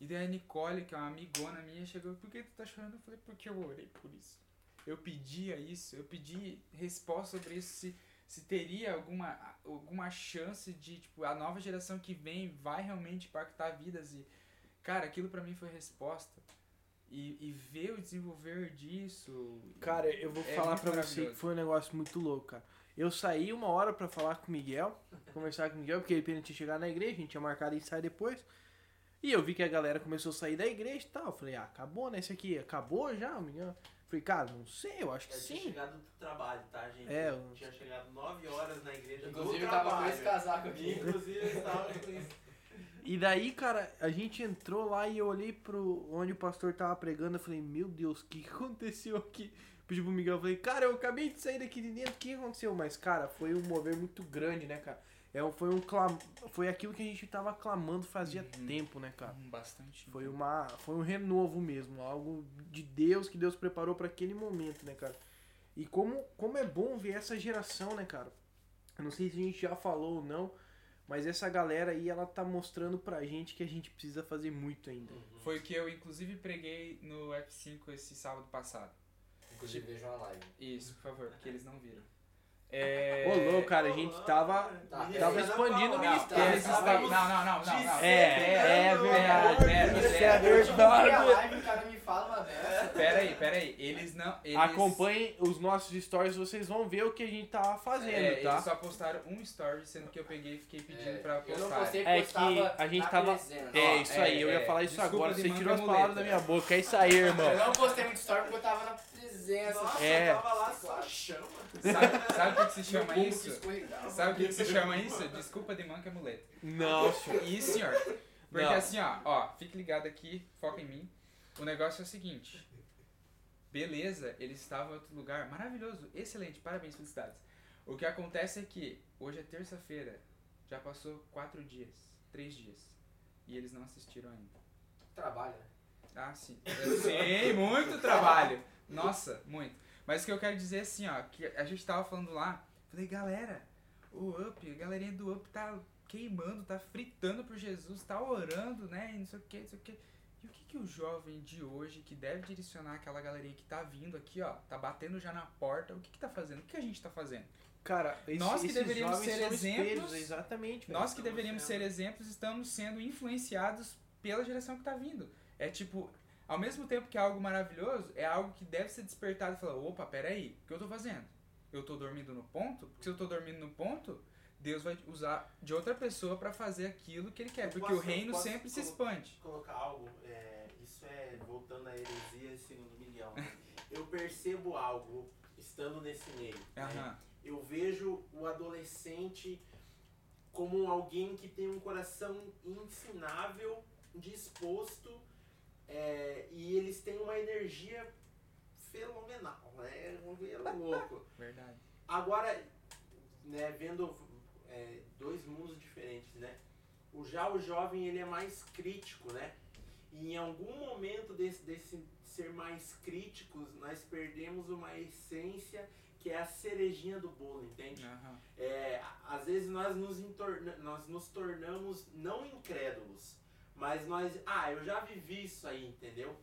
E daí a Nicole, que é uma amigona minha, chegou, por que tu tá chorando? Eu falei, porque eu orei por isso. Eu pedia isso, eu pedi resposta sobre isso, se, se teria alguma, alguma chance de, tipo, a nova geração que vem vai realmente impactar vidas. E, cara, aquilo pra mim foi resposta. E, e ver o desenvolver disso. Cara, eu vou É falar pra você que foi um negócio muito louco, cara. Eu saí uma hora pra falar com o Miguel, conversar com o Miguel, porque ele pena tinha chegado na igreja, a gente tinha marcado em sair depois. E eu vi que a galera começou a sair da igreja e tal. Eu falei, ah, acabou, né? Esse aqui acabou já, o Miguel? Falei, cara, não sei, eu acho que Eu tinha sim. chegado do trabalho, tá, gente? É, eu tinha chegado 9 horas na igreja Inclusive, do eu tava com esse casaco aqui. Inclusive, eu estava com isso. E daí, cara, a gente entrou lá e eu olhei pro onde o pastor tava pregando. Eu falei, meu Deus, o que aconteceu aqui? Pedi pro Miguel, eu falei, cara, eu acabei de sair daqui de dentro, o que aconteceu? Mas, cara, foi um mover muito grande, né, cara? É, um- foi um clam... Foi aquilo que a gente tava clamando fazia Uhum. tempo, né, cara? Hum, Bastante. Foi uma foi um renovo mesmo, algo de Deus que Deus preparou pra aquele momento, né, cara? E como como é bom ver essa geração, né, cara? Eu não sei se a gente já falou ou não, mas essa galera aí ela tá mostrando pra gente que a gente precisa fazer muito ainda. Foi o que eu, inclusive, preguei no F5 esse sábado passado. Inclusive, vejam a live. Isso, por favor, porque eles não viram. É... Ô, louco, cara, a gente tava Tá, tava é, expandindo o Não, ministério. eles estavam... Não, não, não, não, não. É, é verdade. Pera, pera, é pera. O cara me fala uma dessa. Pera aí, pera aí. Eles não... Eles... Acompanhem os nossos stories, vocês vão ver o que a gente tava fazendo, É, tá? eles só postaram um story, sendo que eu peguei e fiquei pedindo É, pra eu não postar. É que a gente tava-. É, isso aí, eu ia é, falar isso agora, você tirou as palavras da minha boca. É isso aí, irmão. Eu não postei muito story porque eu tava na presença. Nossa, É. eu tava lá só chama. Sabe o que, que se Meu chama isso? que. Sabe o que, que se chama isso? Desculpa de manca muleta. Não, senhor. Isso, senhor. Porque Não. assim, ó, ó, fique ligado aqui, foca em mim. O negócio é o seguinte. Beleza, eles estavam em outro lugar. Maravilhoso, excelente, parabéns, felicidades. O que acontece é que hoje é terça-feira, já passou quatro dias, três dias. E eles não assistiram ainda. Trabalho, né? Ah, sim. Sim, muito trabalho. Nossa, muito. Mas o que eu quero dizer é assim, ó, que a gente tava falando lá, falei, galera, o Up, a galerinha do Up tá queimando, tá fritando por Jesus, tá orando, né, e não sei o que, não sei o que. E o que que o jovem de hoje, que deve direcionar aquela galerinha que tá vindo aqui, ó, tá batendo já na porta, o que que tá fazendo? O que que a gente tá fazendo? Cara, esse- Nós que deveríamos ser exemplos, espelhos, exatamente. velho. Nós que deveríamos sendo- ser exemplos, estamos sendo influenciados pela geração que tá vindo. É tipo, ao mesmo tempo que é algo maravilhoso, é algo que deve ser despertado e falar, opa, peraí, o que eu tô fazendo? Eu tô dormindo no ponto? Porque se eu tô dormindo no ponto, Deus vai usar de outra pessoa pra fazer aquilo que ele quer. Eu Porque o posso- reino posso sempre se expande. colocar algo, é, isso é voltando à heresia segundo Miguel. Eu percebo algo estando nesse meio. né? Aham. Eu vejo o adolescente como alguém que tem um coração ensinável, disposto, é, e eles têm uma energia fenomenal, né? É louco. Verdade. Agora, né, vendo é, dois mundos diferentes, né? O, já o jovem, ele é mais crítico, né? E em algum momento desse, desse ser mais críticos, nós perdemos uma essência que é a cerejinha do bolo, entende? Aham. É, às vezes nós nos, nós nos tornamos não incrédulos, mas nós, ah, eu já vivi isso aí, entendeu?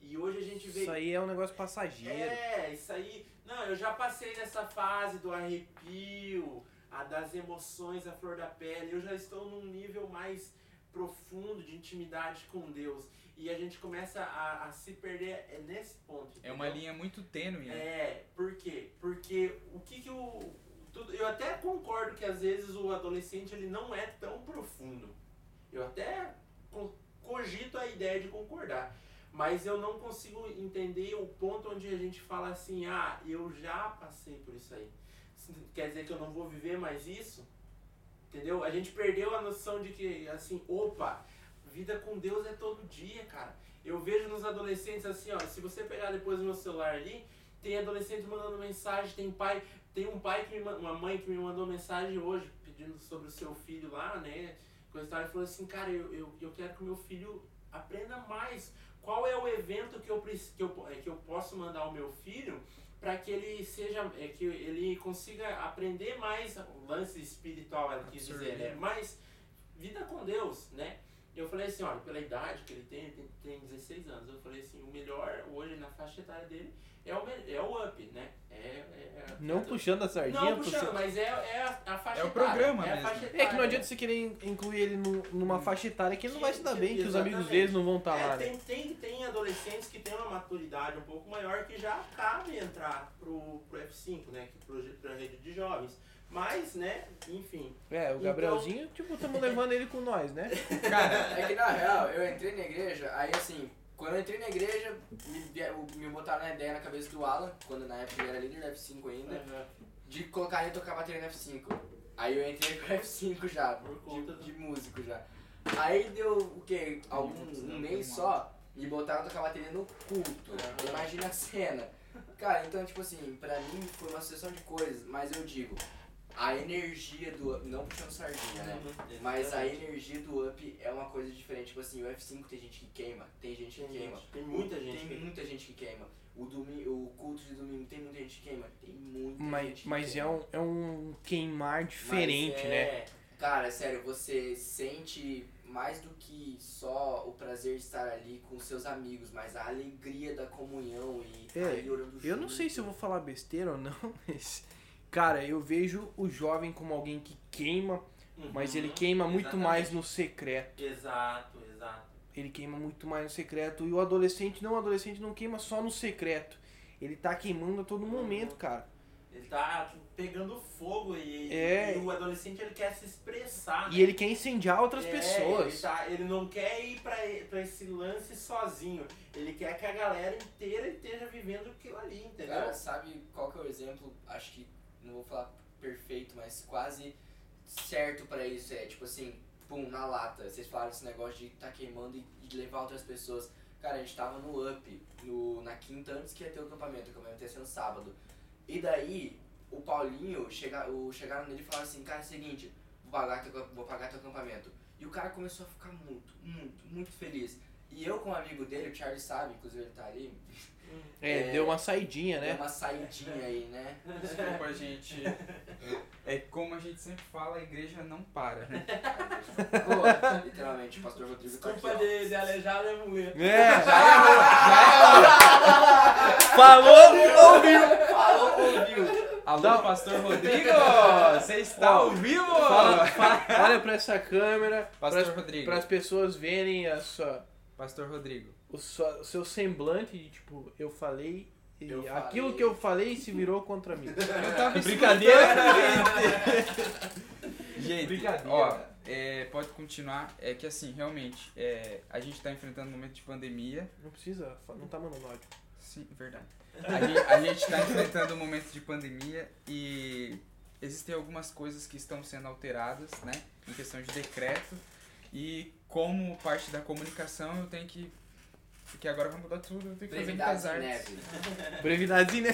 E hoje a gente vê Isso aí é um negócio passageiro. é, isso aí. Não, eu já passei nessa fase do arrepio, a das emoções à flor da pele. Eu já estou num nível mais profundo de intimidade com Deus. E a gente começa a, a se perder é nesse ponto. É uma entendeu? linha muito tênue, né? É, por quê? Porque o que que o. Tudo, eu até concordo que às vezes o adolescente ele não é tão profundo. Eu até cogito a ideia de concordar. Mas eu não consigo entender o ponto onde a gente fala assim, ah, eu já passei por isso aí. Quer dizer que eu não vou viver mais isso? Entendeu? A gente perdeu a noção de que, assim, opa, vida com Deus é todo dia, cara. Eu vejo nos adolescentes assim, ó, se você pegar depois o meu celular ali, tem adolescente mandando mensagem, tem pai, tem um pai que me, ma- uma mãe que me mandou mensagem hoje pedindo sobre o seu filho lá, né? E tal, e falou assim, cara, eu, eu, eu quero que o meu filho aprenda mais. Qual é o evento que eu, que eu, é, que eu posso mandar ao meu filho para que ele seja, é, que ele consiga aprender mais o lance espiritual, ela quis dizer, Absorver. né? Mas vida com Deus, né? Eu falei assim, olha, pela idade que ele tem, ele tem, tem 16 anos, eu falei assim, o melhor hoje na faixa etária dele é o, é o up, né? É, é, é- Não puxando a sardinha Não puxando, mas é, é a, a faixa É o etária, programa é a mesmo. faixa É que etária. não adianta você querer in- incluir ele nu- numa faixa etária que ele não vai se dar bem, que os amigos deles não vão estar É, lá, né? tem, tem, tem adolescentes que têm uma maturidade um pouco maior que já cabe entrar pro, pro F5, né? Que pro, pra rede de jovens. Mas, né, enfim. É, o Então- Gabrielzinho, tipo, estamos levando ele com nós, né? Cara, é que na real, eu entrei na igreja, aí assim, quando eu entrei na igreja, me, me botaram na ideia na cabeça do Alan, quando na época ele era líder do F5 ainda, de colocar ele tocar bateria no F5. Aí eu entrei pro F5 já, de, de músico já. Aí deu o quê? Algum, um mês só, me botaram a tocar bateria no culto. Imagina a cena. Cara, então, tipo assim, pra mim foi uma sucessão de coisas, mas eu digo, a energia do up, não puxando sardinha, né? Uhum, Mas a energia do up é uma coisa diferente. Tipo assim, o F5 tem gente que queima, tem gente que Tem queima. gente, tem muita gente Tem que- muita gente que queima. O, domi o culto de domingo tem muita gente que queima. Tem muita gente Mas, que mas é, queima. um, é um queimar diferente, Mas né? é- Cara, sério, você sente mais do que só o prazer de estar ali com seus amigos, mas a alegria da comunhão e É, ali orando Eu não sei se eu vou falar besteira ou não, mas. Cara, eu vejo o jovem como alguém que queima, mas Uhum, ele queima muito exatamente. mais no secreto. Exato, exato. Ele queima muito mais no secreto. E o adolescente, não, o adolescente não queima só no secreto. Ele tá queimando a todo momento, cara. Ele tá pegando fogo e, É. e o adolescente ele quer se expressar. E né? ele quer incendiar outras É, pessoas. Ele, tá- ele não quer ir pra, pra esse lance sozinho. Ele quer que a galera inteira esteja vivendo aquilo ali, entendeu? Cara, sabe qual que é o exemplo? Acho que, não vou falar perfeito, mas quase certo pra isso. É tipo assim, pum, na lata. Vocês falaram esse negócio de tá queimando e de levar outras pessoas. Cara, a gente tava no up, no, na quinta antes que ia ter o acampamento. O ia ser no sábado. E daí, o Paulinho, chega, o, chegaram nele e falaram assim, cara, é o seguinte, vou pagar, teu, vou pagar teu acampamento. E o cara começou a ficar muito, muito, muito feliz. E eu com um amigo dele, o Charlie sabe, inclusive ele tá ali, É, É. deu uma saidinha, deu né? uma saidinha aí, né? Desculpa, gente. É como a gente sempre fala, a igreja não para, né? Pô, literalmente, o pastor Rodrigo tá Desculpa aqui, de, de aleijado é mulher. É, falou, ouviu. Falou, ouviu. Alô, Não. pastor Rodrigo! Você está Ó, ao vivo! Fala, fala- olha pra essa câmera, Pastor pras- Rodrigo. para as pessoas verem a sua, Pastor Rodrigo. O, sua- o seu semblante de tipo, eu falei e Eu aquilo falei. que eu falei se virou contra mim. Eu tava Brincadeira. Gente, Brincadeira. ó, é, pode continuar. É que assim, realmente, é, a gente tá enfrentando um momento de pandemia. Não precisa, não tá mandando áudio. Sim, verdade. A gente, a gente tá enfrentando um momento de pandemia e existem algumas coisas que estão sendo alteradas, né? Em questão de decreto. E como parte da comunicação eu tenho que. Porque agora vai mudar tudo, eu tenho que fazer muitas artes. neve. Brevidade, né?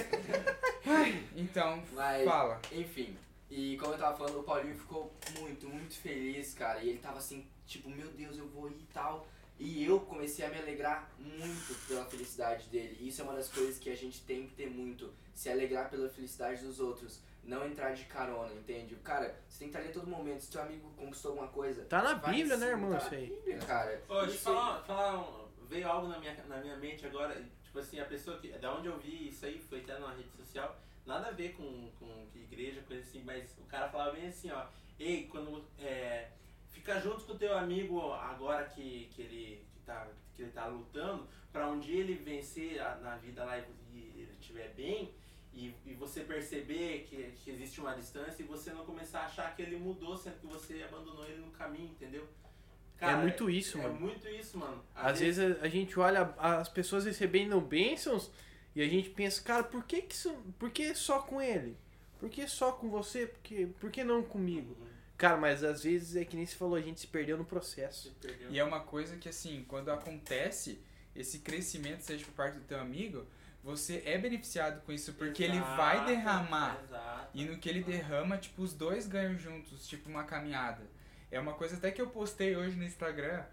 Então, Mas, fala. enfim. E como eu tava falando, o Paulinho ficou muito, muito feliz, cara. E ele tava assim, tipo, meu Deus, eu vou ir e tal. E eu comecei a me alegrar muito pela felicidade dele. E isso é uma das coisas que a gente tem que ter muito. Se alegrar pela felicidade dos outros. Não entrar de carona, entende? Cara, você tem que estar ali a todo momento. Se teu amigo conquistou alguma coisa. Tá na Bíblia, né, irmão? Tá na. Bíblia, cara. Ô, deixa eu falar, falar um- veio algo na minha, na minha mente agora, tipo assim, a pessoa que, da onde eu vi isso aí, foi até numa rede social, nada a ver com, com igreja, coisa assim, mas o cara falava bem assim, ó, ei, quando, é, fica junto com o teu amigo agora que, que, ele, que, tá, que ele tá lutando, pra um dia ele vencer a- na vida lá e, e ele estiver bem, e, e você perceber que, que existe uma distância e você não começar a achar que ele mudou, sendo que você abandonou ele no caminho, entendeu? É muito isso, É mano. muito isso, mano. Às vezes a, a gente olha as pessoas recebendo bênçãos e a gente pensa, cara, por que, que, isso, por que só com ele? Por que só com você? Por que, por que não comigo? Cara, mas às vezes é que nem se falou, a gente se perdeu no processo. Perdeu. E é uma coisa que, assim, quando acontece esse crescimento, seja por parte do teu amigo, você é beneficiado com isso, porque ele vai Exato, derramar. Exato. E no que ele derrama, tipo, os dois ganham juntos, tipo, uma caminhada. É uma coisa até que eu postei hoje no Instagram,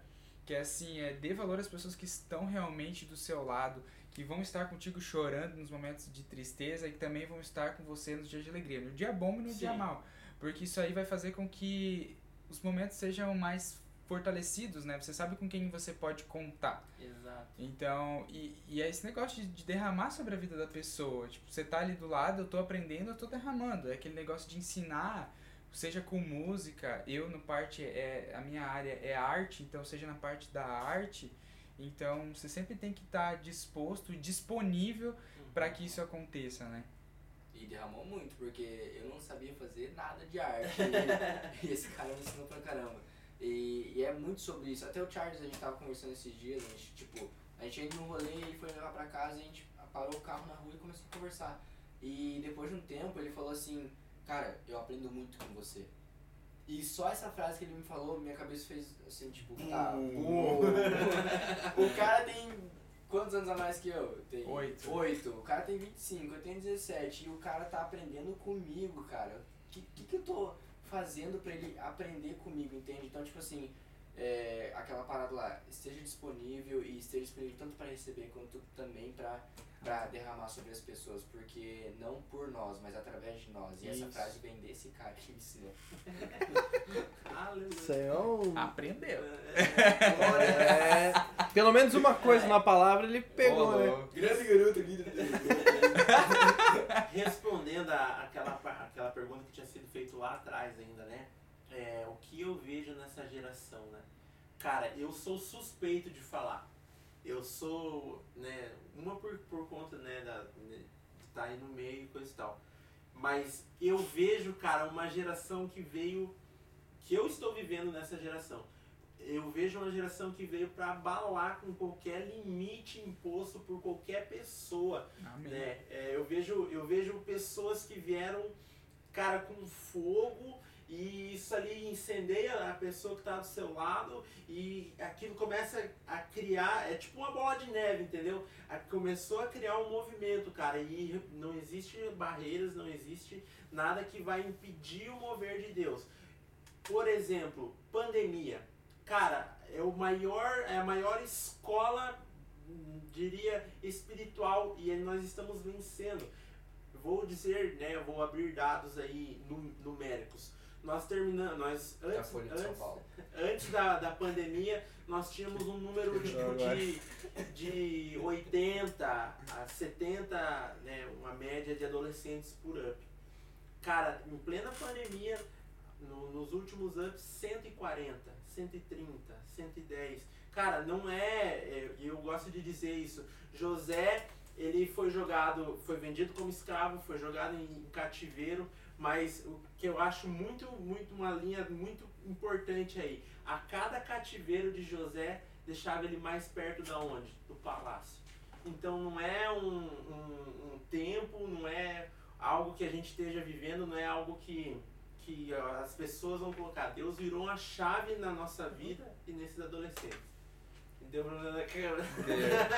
que é assim, é dê valor às pessoas que estão realmente do seu lado, que vão estar contigo chorando nos momentos de tristeza e que também vão estar com você nos dias de alegria, no dia bom e no dia Sim. mal. Porque isso aí vai fazer com que os momentos sejam mais fortalecidos, né? Você sabe com quem você pode contar. Exato. Então, e, e é esse negócio de, de derramar sobre a vida da pessoa. Tipo, você tá ali do lado, eu tô aprendendo, eu tô derramando. É aquele negócio de ensinar, seja com música, eu no parte, é, a minha área é arte, então seja na parte da arte. Então, você sempre tem que estar disposto e disponível para que isso aconteça, né? E derramou muito, porque eu não sabia fazer nada de arte. e esse cara me ensinou pra caramba. E, e é muito sobre isso. Até o Charles, a gente tava conversando esses dias, a gente, tipo, a gente ia no rolê, ele foi levar pra casa, a gente parou o carro na rua e começou a conversar. E depois de um tempo ele falou assim, cara, eu aprendo muito com você. E só essa frase que ele me falou, minha cabeça fez assim, tipo, tá, burro. o cara tem quantos anos a mais que eu? Tem Oito. Oito. O cara tem 25, eu tenho 17. E o cara tá aprendendo comigo, cara. O que, que, que eu tô fazendo pra ele aprender comigo, entende? Então, tipo assim, é, aquela parada lá, esteja disponível e esteja disponível tanto pra receber quanto também pra, pra derramar sobre as pessoas. Porque não por nós, mas através de nós. E essa Isso. frase vem desse cara que me ensinou. Aí é um... Aprendeu. É, pelo menos uma coisa na palavra ele pegou, né? Grande garoto, líder Respondendo a, aquela, aquela pergunta que tinha sido feita lá atrás ainda, né? É, o que eu vejo nessa geração, né? Cara, eu sou suspeito de falar. Eu sou, né, uma por, por conta, né, da, né, de estar aí no meio e coisa e tal. Mas eu vejo, cara, uma geração que veio, que eu estou vivendo nessa geração. Eu vejo uma geração que veio para abalar com qualquer limite imposto por qualquer pessoa Amém. né? É, eu, vejo, eu vejo pessoas que vieram, cara, com fogo e isso ali incendeia a pessoa que está do seu lado e aquilo começa a criar, é tipo uma bola de neve, entendeu? Começou a criar um movimento, cara, e não existe barreiras, não existe nada que vai impedir o mover de Deus. Por exemplo, pandemia. Cara, é o maior, é a maior escola diria espiritual e nós estamos vencendo. Vou dizer, né, vou abrir dados aí nu- numéricos. Nós terminamos, nós antes, antes, Paulo. antes da, da pandemia, nós tínhamos um número tipo de, de 80 a 70, né, uma média de adolescentes por up. Cara, em plena pandemia, no- nos últimos ups, 140, 130, 110. Cara, não é, é, e eu gosto de dizer isso, José, ele foi jogado, foi vendido como escravo, foi jogado em, em cativeiro, mas o que eu acho muito, muito, uma linha muito importante aí, a cada cativeiro de José deixava ele mais perto da onde? Do palácio. Então não é um, um, um tempo, não é algo que a gente esteja vivendo não é algo que, que as pessoas vão colocar. Deus virou uma chave na nossa vida e nesses adolescentes. Deu problema na câmera.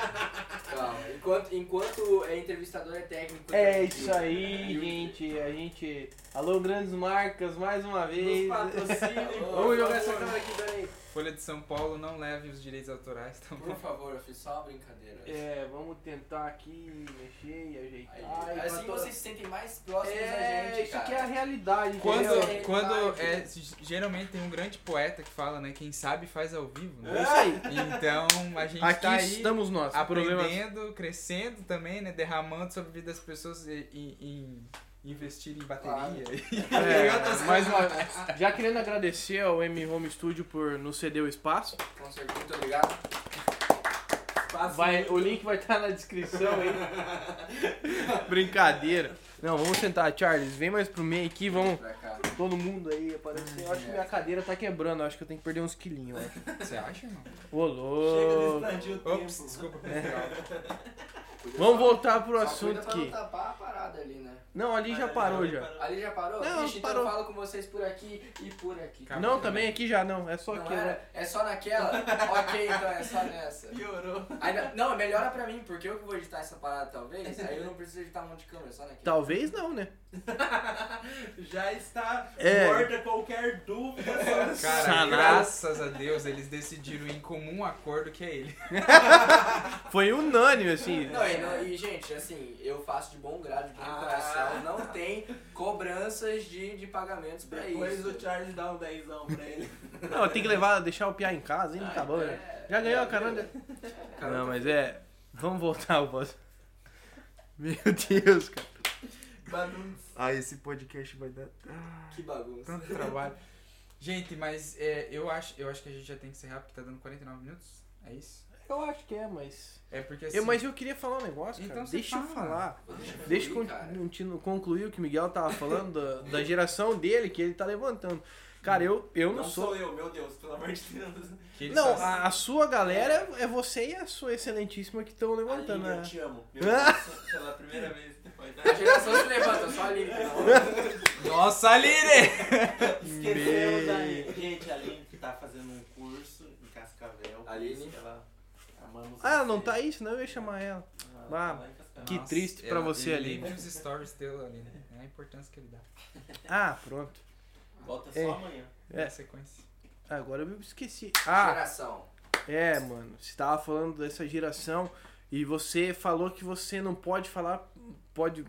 Calma, enquanto, enquanto é entrevistador é técnico. É isso aí, gente. A gente. Alô, grandes marcas, mais uma vez. Por Vamos jogar essa câmera aqui, Dani. Folha de São Paulo, não leve os direitos autorais, tá Por favor, eu fiz só uma brincadeira. É, vamos tentar aqui mexer e ajeitar. Aí, e assim vocês se sentem mais próximos É, da gente, isso cara. aqui é a realidade, Quando, é quando é, geralmente tem um grande poeta que fala, né? Quem sabe faz ao vivo, É né? isso aí. Então a gente Aqui tá aí estamos nós. Problemas- aprendendo, crescendo também, né? Derramando sobre a vida das pessoas e, e- e investir em bateria. É, mais uma Já querendo agradecer ao M Home Studio por nos ceder o espaço. Com certeza, muito obrigado. Vai, muito. o link vai estar na descrição aí. Brincadeira. Não, vamos sentar, Charles. Vem mais pro meio aqui, vamos. Todo mundo aí aparecer. Eu acho que minha cadeira tá quebrando. Eu acho que eu tenho que perder uns quilinhos. Você acha, não? Ô, Chega de louco. expandir o Ops, tempo. desculpa. Cuida Vamos voltar pro só assunto cuida pra não aqui. tapar a parada ali, né? Não, ali já parou já. Ali já parou? Não, Vixe, então parou. eu falo com vocês por aqui e por aqui. Não, também aqui já não. É só Não aqui, né? era? É só naquela? ok, então é só nessa. Piorou. Ainda, não, melhora pra mim, porque eu que vou editar essa parada talvez, aí eu não preciso editar um monte de câmera, é só naquela. Talvez não, né? Já está É. morta qualquer dúvida. Cara, Sanado. graças a Deus, eles decidiram em comum acordo que é ele. Foi unânime, assim. Não, e, não- e, gente, assim, eu faço de bom grado, de bom Ah. coração, não tem cobranças de, de pagamentos pra Depois isso. o Charles dá um dezão pra ele. Não, tem que levar, deixar o piá em casa, hein? Tá bom, né? É, Já ganhou é, a carona? Cara, Não, mas é. Vamos voltar ao próximo. Meu Deus, cara. Bagunça. Ah, esse podcast vai dar Que bagunça. tanto trabalho. Gente, mas é, eu, acho, eu acho que a gente já tem que encerrar porque tá dando 49 minutos. É isso? Eu acho que é, mas. É porque assim. Eu, mas eu queria falar um negócio, cara. Então Deixa eu fala. falar. Deixa eu Deixa eu fluir, cara. continu- concluir o que o Miguel tava falando da, da geração dele, que ele tá levantando. Cara, eu, eu não, Não sou. sou eu, meu Deus, pelo amor de Deus. Não, só- a, a sua galera é você e a sua excelentíssima que estão levantando. Aline, eu né? te amo. Meu Deus, pela primeira vez. A geração se levanta, só ali. Não. Nossa, Aline! Esquecemos a Aline. Gente, a Aline que tá fazendo um curso em Cascavel. Aline. Ela, Ah, ela não tá aí, senão eu ia chamar ela. Ela Ah, tá que triste pra você, ele Aline. Lembre os stories teu, Aline. É a importância que ele dá. Ah, pronto. Volta só É. amanhã. É. Na sequência. Agora eu esqueci. Ah, Geração. é, mano. Você tava falando dessa geração e você falou que você não pode falar. Pode.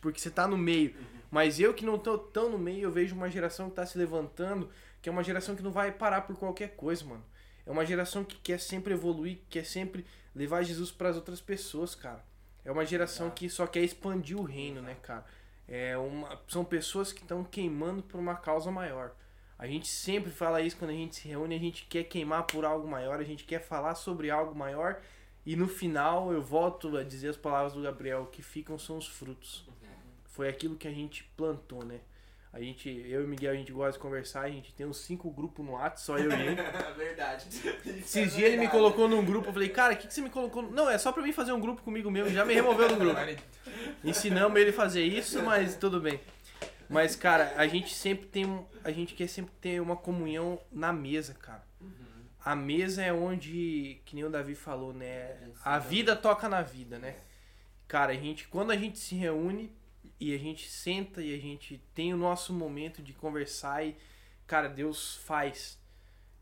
Porque você tá no meio. Mas eu que não tô tão no meio, eu vejo uma geração que tá se levantando, que é uma geração que não vai parar por qualquer coisa, mano. É uma geração que quer sempre evoluir, que quer sempre levar Jesus para as outras pessoas, cara. É uma geração que só quer expandir o reino, né, cara? É uma, são pessoas que estão queimando por uma causa maior. A gente sempre fala isso quando a gente se reúne, a gente quer queimar por algo maior, a gente quer falar sobre algo maior. E no final eu volto a dizer as palavras do Gabriel, o que ficam são os frutos. Foi aquilo que a gente plantou, né? A gente, eu e o Miguel, a gente gosta de conversar, a gente tem uns cinco grupos no WhatsApp, só eu e ele. verdade. Esses dias ele me colocou num grupo, eu falei, cara, o que, que você me colocou? no-" Não, é só pra mim fazer um grupo comigo mesmo, já me removeu do grupo. Ensinamos ele a fazer isso, mas tudo bem. Mas, cara, a gente sempre tem um. A gente quer sempre ter uma comunhão na mesa, cara. A mesa é onde, que nem o Davi falou, né? A vida toca na vida, né? Cara, a gente, quando a gente se reúne e a gente senta e a gente tem o nosso momento de conversar e, cara, Deus faz.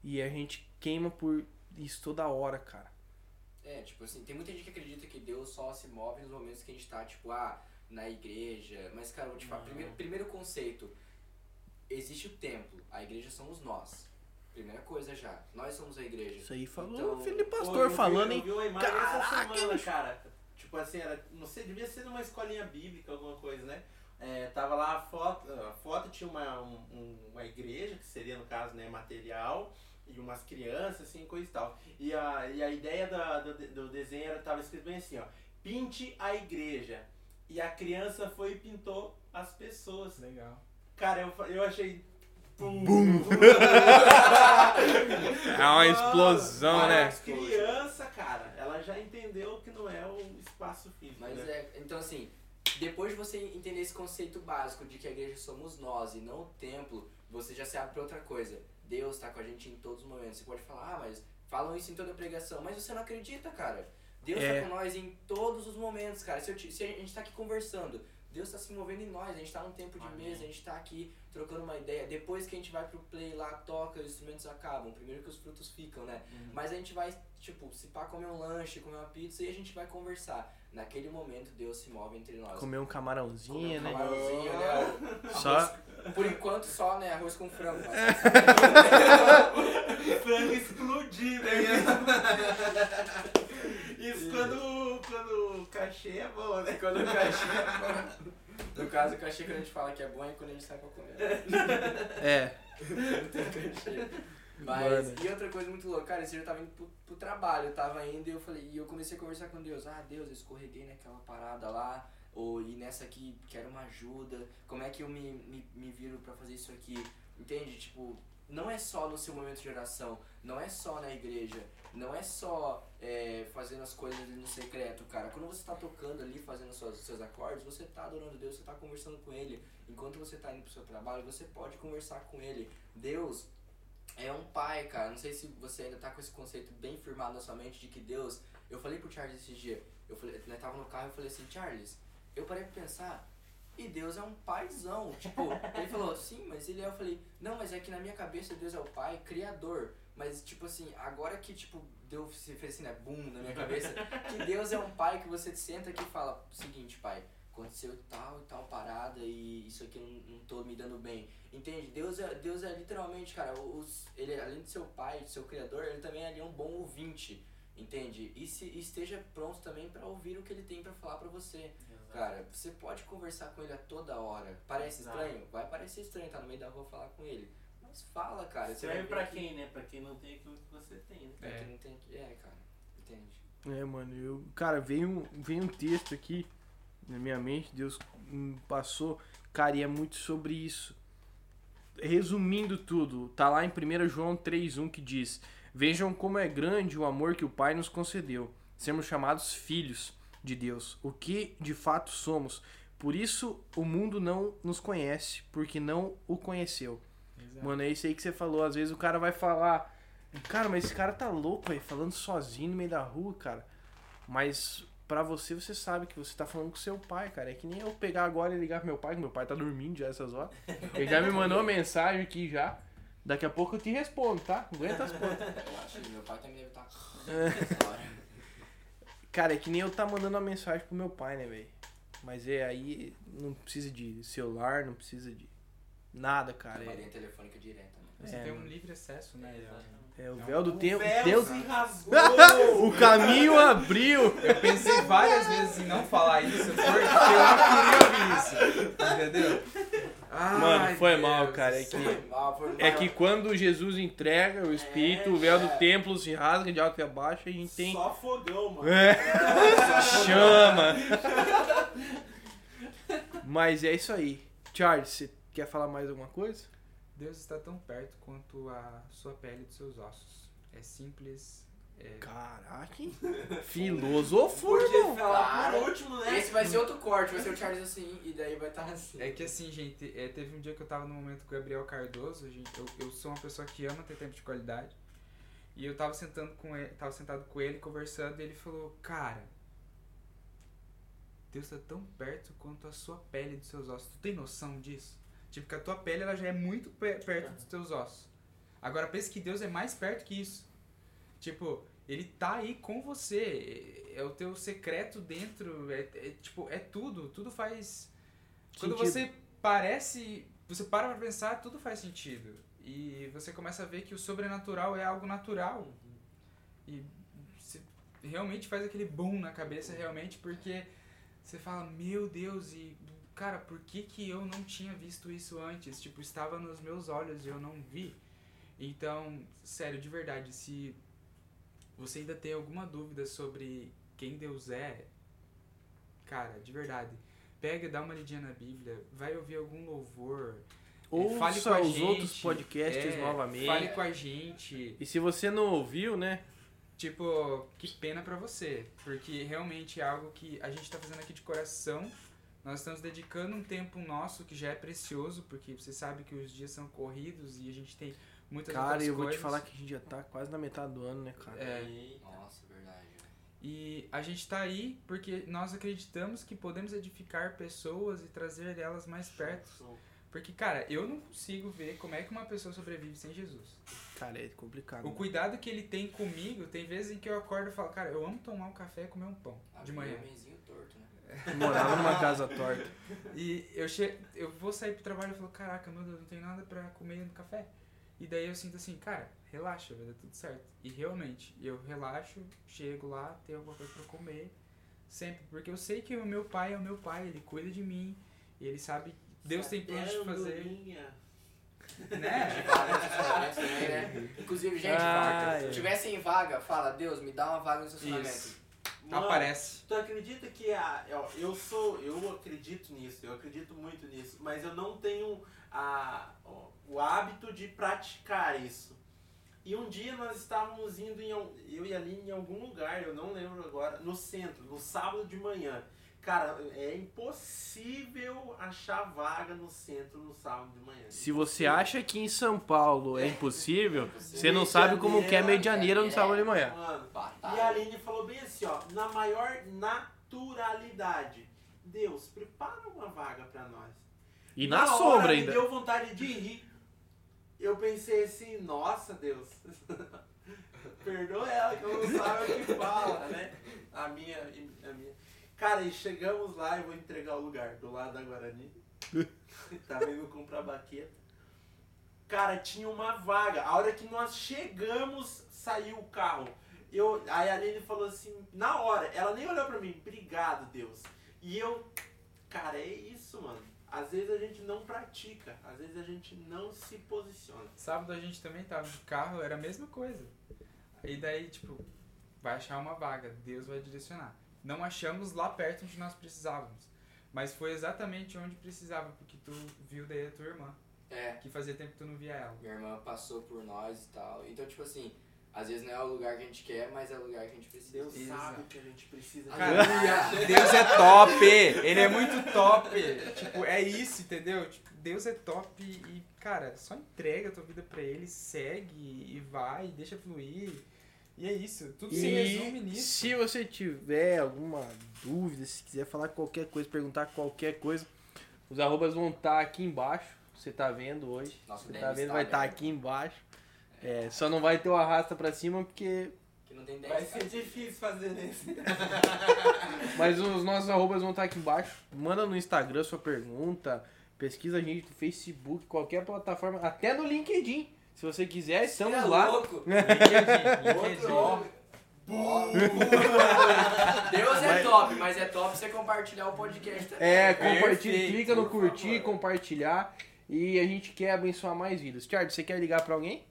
E a gente queima por isso toda hora, cara. É, tipo assim, tem muita gente que acredita que Deus só se move nos momentos que a gente tá, tipo, ah, na igreja. Mas, cara, eu vou te falar, primeiro, primeiro conceito, existe o templo, a igreja somos nós. Primeira coisa já, nós somos a igreja. Isso aí falou Então, o filho de Pô, pastor eu vi- falando, eu hein? vi uma imagem essa Caraca, semana, bicho. cara. Tipo assim, era, não sei, devia ser numa escolinha bíblica, alguma coisa, né? É, tava lá a foto, a foto tinha uma, um- um- uma igreja, que seria no caso, né, material, e umas crianças, assim, coisa e tal. E a, e a ideia da- do, do desenho era, tava escrito bem assim, ó, pinte a igreja. E a criança foi e pintou as pessoas. Legal. Cara, eu, eu achei... Pum! É uma explosão, Mas né? a criança, cara, ela já entendeu que não é o espaço físico. Mas né? é, então assim, depois de você entender esse conceito básico de que a igreja somos nós e não o templo, você já se abre pra outra coisa. Deus tá com a gente em todos os momentos. Você pode falar, ah, mas falam isso em toda pregação, mas você não acredita, cara. Deus É. tá com nós em todos os momentos, cara. Se, eu te- se a gente tá aqui conversando, Deus tá se movendo em nós, a gente tá num tempo de Amém. mesa, a gente tá aqui trocando uma ideia. Depois que a gente vai pro play lá, toca, os instrumentos acabam. Primeiro que os frutos ficam, né? Mas a gente vai, tipo, se pá comer um lanche, comer uma pizza e a gente vai conversar. Naquele momento, Deus se move entre nós. Comer um camarãozinho, Comer um né? camarãozinho, né? Arroz- Só. Por enquanto só, né? Arroz com frango. Frango explodido, hein? Isso quando, quando o cachê é bom, né? quando o cachê... No caso, o cachê que a gente fala que é bom é quando a gente sai pra comer. É. Não tem cachê. Mas, Mano. e outra coisa muito louca, cara, esse dia eu tava indo pro, pro trabalho, eu tava indo e eu falei, e eu comecei a conversar com Deus, ah, Deus, eu escorreguei naquela parada lá, ou e nessa aqui quero uma ajuda, como é que eu me, me, me viro pra fazer isso aqui, entende? Tipo, não é só no seu momento de oração, não é só na igreja, não é só é, fazendo as coisas ali no secreto, cara. Quando você tá tocando ali, fazendo suas, seus acordes, você tá adorando Deus, você tá conversando com Ele. Enquanto você tá indo pro seu trabalho, você pode conversar com Ele. Deus é um pai, cara. Não sei se você ainda tá com esse conceito bem firmado na sua mente de que Deus. Eu falei pro Charles esse dia, eu falei, nós tava no carro e falei assim, Charles, eu parei pra pensar, e Deus é um paizão. Tipo, ele falou, sim, mas ele é. Eu falei, não, mas é que na minha cabeça Deus é o pai, criador. Mas, tipo assim, agora que, tipo, Deus se fez assim, né, boom, na minha cabeça, que Deus é um pai que você senta aqui e fala, seguinte, pai, aconteceu tal e tal parada e isso aqui não, não tô me dando bem. Entende? Deus é, Deus é literalmente, cara, os, ele, além de ser o pai, de ser o criador, ele também é um bom ouvinte. Entende? E, se, e esteja pronto também pra ouvir o que ele tem pra falar pra você. Cara, você pode conversar com ele a toda hora. Parece Exato. estranho? Vai parecer estranho, tá no meio da rua falar com ele. Mas fala, cara. Serve pra que- quem, né? Pra quem não tem aquilo que você tem, né? É. quem não tem aqui. É, cara. Entende? É, mano, eu. Cara, veio um, veio um texto aqui na minha mente, Deus passou. Cara, e é muito sobre isso. Resumindo tudo, tá lá em 1 João 3,1 que diz: Vejam como é grande o amor que o Pai nos concedeu. Sermos chamados filhos de Deus, o que de fato somos. Por isso o mundo não nos conhece, porque não o conheceu. Exato. Mano, é isso aí que você falou. Às vezes o cara vai falar, cara, mas esse cara tá louco aí, falando sozinho no meio da rua, cara. Mas pra você, você sabe que você tá falando com seu pai, cara. É que nem eu pegar agora e ligar pro meu pai, que meu pai tá dormindo já essas horas. Ele já me mandou uma mensagem aqui já. Daqui a pouco eu te respondo, tá? Aguenta as pontas. Relaxa, meu pai também deve estar. Cara, é que nem eu tá mandando uma mensagem pro meu pai, né, velho? Mas é aí, não precisa de celular, não precisa de nada, cara. É, telefônica direta, né? Você É, tem um mano. livre acesso, né? é o Não. véu do O tempo. véu Deus, se rasgou! o caminho abriu. Eu pensei várias vezes em não falar isso porque eu não queria ouvir isso. Entendeu? Mano, Ai, foi Deus mal, cara. É que, Foi mal, é que quando Jesus entrega o Espírito, o véu do templo se rasga de alto e abaixo, a gente tem. Só fogão, mano. É, chama! Mas é isso aí. Charles, você quer falar mais alguma coisa? Deus está tão perto quanto a sua pele dos seus ossos. É simples. É... Caraca, filosofo, Porque irmão. falar por último, né? Esse vai ser outro corte, vai ser o Charles assim, e daí vai estar assim. É que assim, gente, é, teve um dia que eu tava no momento com o Gabriel Cardoso, gente, eu, eu sou uma pessoa que ama ter tempo de qualidade. E eu tava sentando com ele, tava sentado com ele, conversando, e ele falou, cara, Deus tá tão perto quanto a sua pele dos seus ossos. Tu tem noção disso? Tipo, que a tua pele ela já é muito pe- perto dos teus ossos. Agora pensa que Deus é mais perto que isso. Tipo, ele tá aí com você. É é o teu secreto dentro. É, é, tipo, é tudo. Tudo faz. Quando Sentido. você parece. Você para pra pensar, tudo faz sentido. E você começa a ver que o sobrenatural é algo natural. E você realmente faz aquele boom na cabeça, realmente, porque você fala, meu Deus, e cara, por que, que eu não tinha visto isso antes? Tipo, estava nos meus olhos e eu não vi. Então, sério, de verdade, se você ainda tem alguma dúvida sobre quem Deus é, cara, de verdade, pega, dá uma lidinha na Bíblia, vai ouvir algum louvor, é, fale com Ouça a os gente, outros podcasts é, novamente. Fale com a gente. E se você não ouviu, né? Tipo, que pena pra você, porque realmente é algo que a gente tá fazendo aqui de coração Nós estamos dedicando um tempo nosso que já é precioso, porque você sabe que os dias são corridos e a gente tem muitas Cara, outras eu vou te coisas. falar que a gente já tá quase na metade do ano, né, cara? É, Nossa, verdade. E a gente tá aí porque nós acreditamos que podemos edificar pessoas e trazer elas mais perto. Porque, cara, eu não consigo ver como é que uma pessoa sobrevive sem Jesus. Cara, é complicado. O cuidado que ele tem comigo, tem vezes em que eu acordo e falo, cara, eu amo tomar um café e comer um pão de manhã. né? Eu morava numa casa torta. E eu, che eu vou sair pro trabalho e falo, caraca, meu Deus, não tem nada pra comer no café. E daí eu sinto assim, cara, relaxa, vai dar tudo certo. E realmente, eu relaxo, chego lá, tenho alguma coisa pra comer, sempre. Porque eu sei que o meu pai é o meu pai, ele cuida de mim, e ele sabe, Deus tem planos de fazer, né? né? Inclusive, gente, Ah, vaga. é. Se tivesse em vaga, fala, Deus, me dá uma vaga no estacionamento. Isso. Mano, Aparece. Tu acredita que a, eu, eu sou, eu acredito nisso, eu acredito muito nisso, mas eu não tenho a, ó, o hábito de praticar isso. E um dia nós estávamos indo, em, eu e a Aline, em algum lugar, eu não lembro agora, no centro, no sábado de manhã. Cara, é impossível achar vaga no centro no sábado de manhã. Se você acha que em São Paulo é impossível, Você você não sabe como que é medianeira no sábado de manhã. Mano, e a. Aline falou bem assim, ó, na maior naturalidade. Deus, prepara uma vaga pra nós. E na hora sombra me ainda. deu vontade de rir. Eu pensei assim, nossa Deus, perdoa ela que eu não sabe o que fala, né? A minha, a minha. Cara, e chegamos lá, eu vou entregar o lugar do lado da Guarani. Tava indo comprar baqueta. Cara, tinha uma vaga. A hora que nós chegamos, saiu o carro. Eu, aí a Aline falou assim, na hora, ela nem olhou pra mim, obrigado, Deus. E eu, cara, é isso, mano. Às vezes a gente não pratica, às vezes a gente não se posiciona. Sábado a gente também tava no carro, era a mesma coisa. E daí, tipo, vai achar uma vaga, Deus vai direcionar. Não achamos lá perto onde nós precisávamos. Mas foi exatamente onde precisava, porque tu viu daí a tua irmã, É, que fazia tempo que tu não via ela. minha irmã passou por nós e tal. Então, tipo assim, às vezes não é o lugar que a gente quer, mas é o lugar que a gente precisa. Deus Exato. sabe o que a gente precisa. Cara, Deus é top! Ele é muito top! Tipo, é isso, entendeu? Tipo, Deus é top e, cara, só entrega a tua vida pra ele, segue e vai, deixa fluir. E é isso. Tudo se resume E nisso. se você tiver alguma dúvida, se quiser falar qualquer coisa, perguntar qualquer coisa, os arrobas vão estar aqui embaixo. Você tá vendo hoje. Nosso Você tá vendo, está vai estar aberto. aqui embaixo. É, só não vai ter o arrasta pra cima porque. Que não tem Vai 10 ser difícil fazer isso. Mas os nossos arrobas vão estar aqui embaixo. Manda no Instagram sua pergunta. Pesquisa a gente no Facebook, qualquer plataforma, até no LinkedIn. Se você quiser, estamos é lá. louco. Deus é top, mas é top você compartilhar o podcast também. É, Perfeito, compartilha, clica no curtir, favor. compartilhar. E a gente quer abençoar mais vidas. Tiago, você quer ligar pra alguém?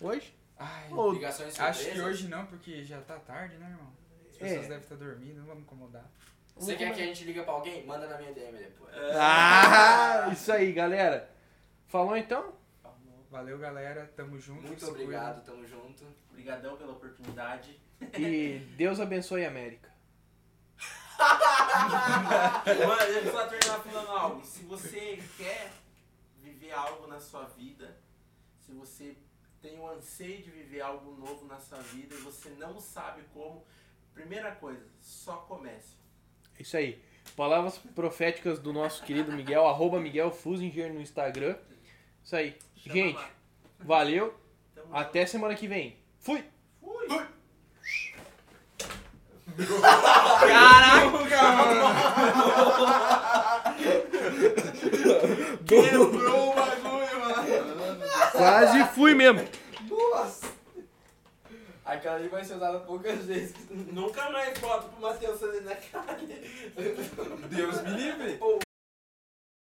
Hoje? Ai, Ô, Ligações acho que hoje não, porque já tá tarde, né, irmão? As É. pessoas devem estar dormindo, não vamos incomodar. Você quer que a gente liga pra alguém? Manda na minha DM depois. Ah, isso aí, galera. Falou então? Valeu, galera. Tamo junto. Muito obrigado, tamo junto. Obrigadão pela oportunidade. E Deus abençoe a América. Mano, eu só terminar falando algo. Se você quer viver algo na sua vida, se você tem o anseio de viver algo novo na sua vida e você não sabe como, primeira coisa, só comece. É isso aí. Palavras proféticas do nosso querido Miguel, arroba Miguel Fusinger no Instagram. Isso aí. Chama Gente, lá. valeu. Tamo Até semana que vem. Fui! Fui! Quebrou o bagulho, mano. Quase fui mesmo. Nossa! Aquela ali vai ser usada poucas vezes. Nunca mais boto pro Matheus fazer na cara.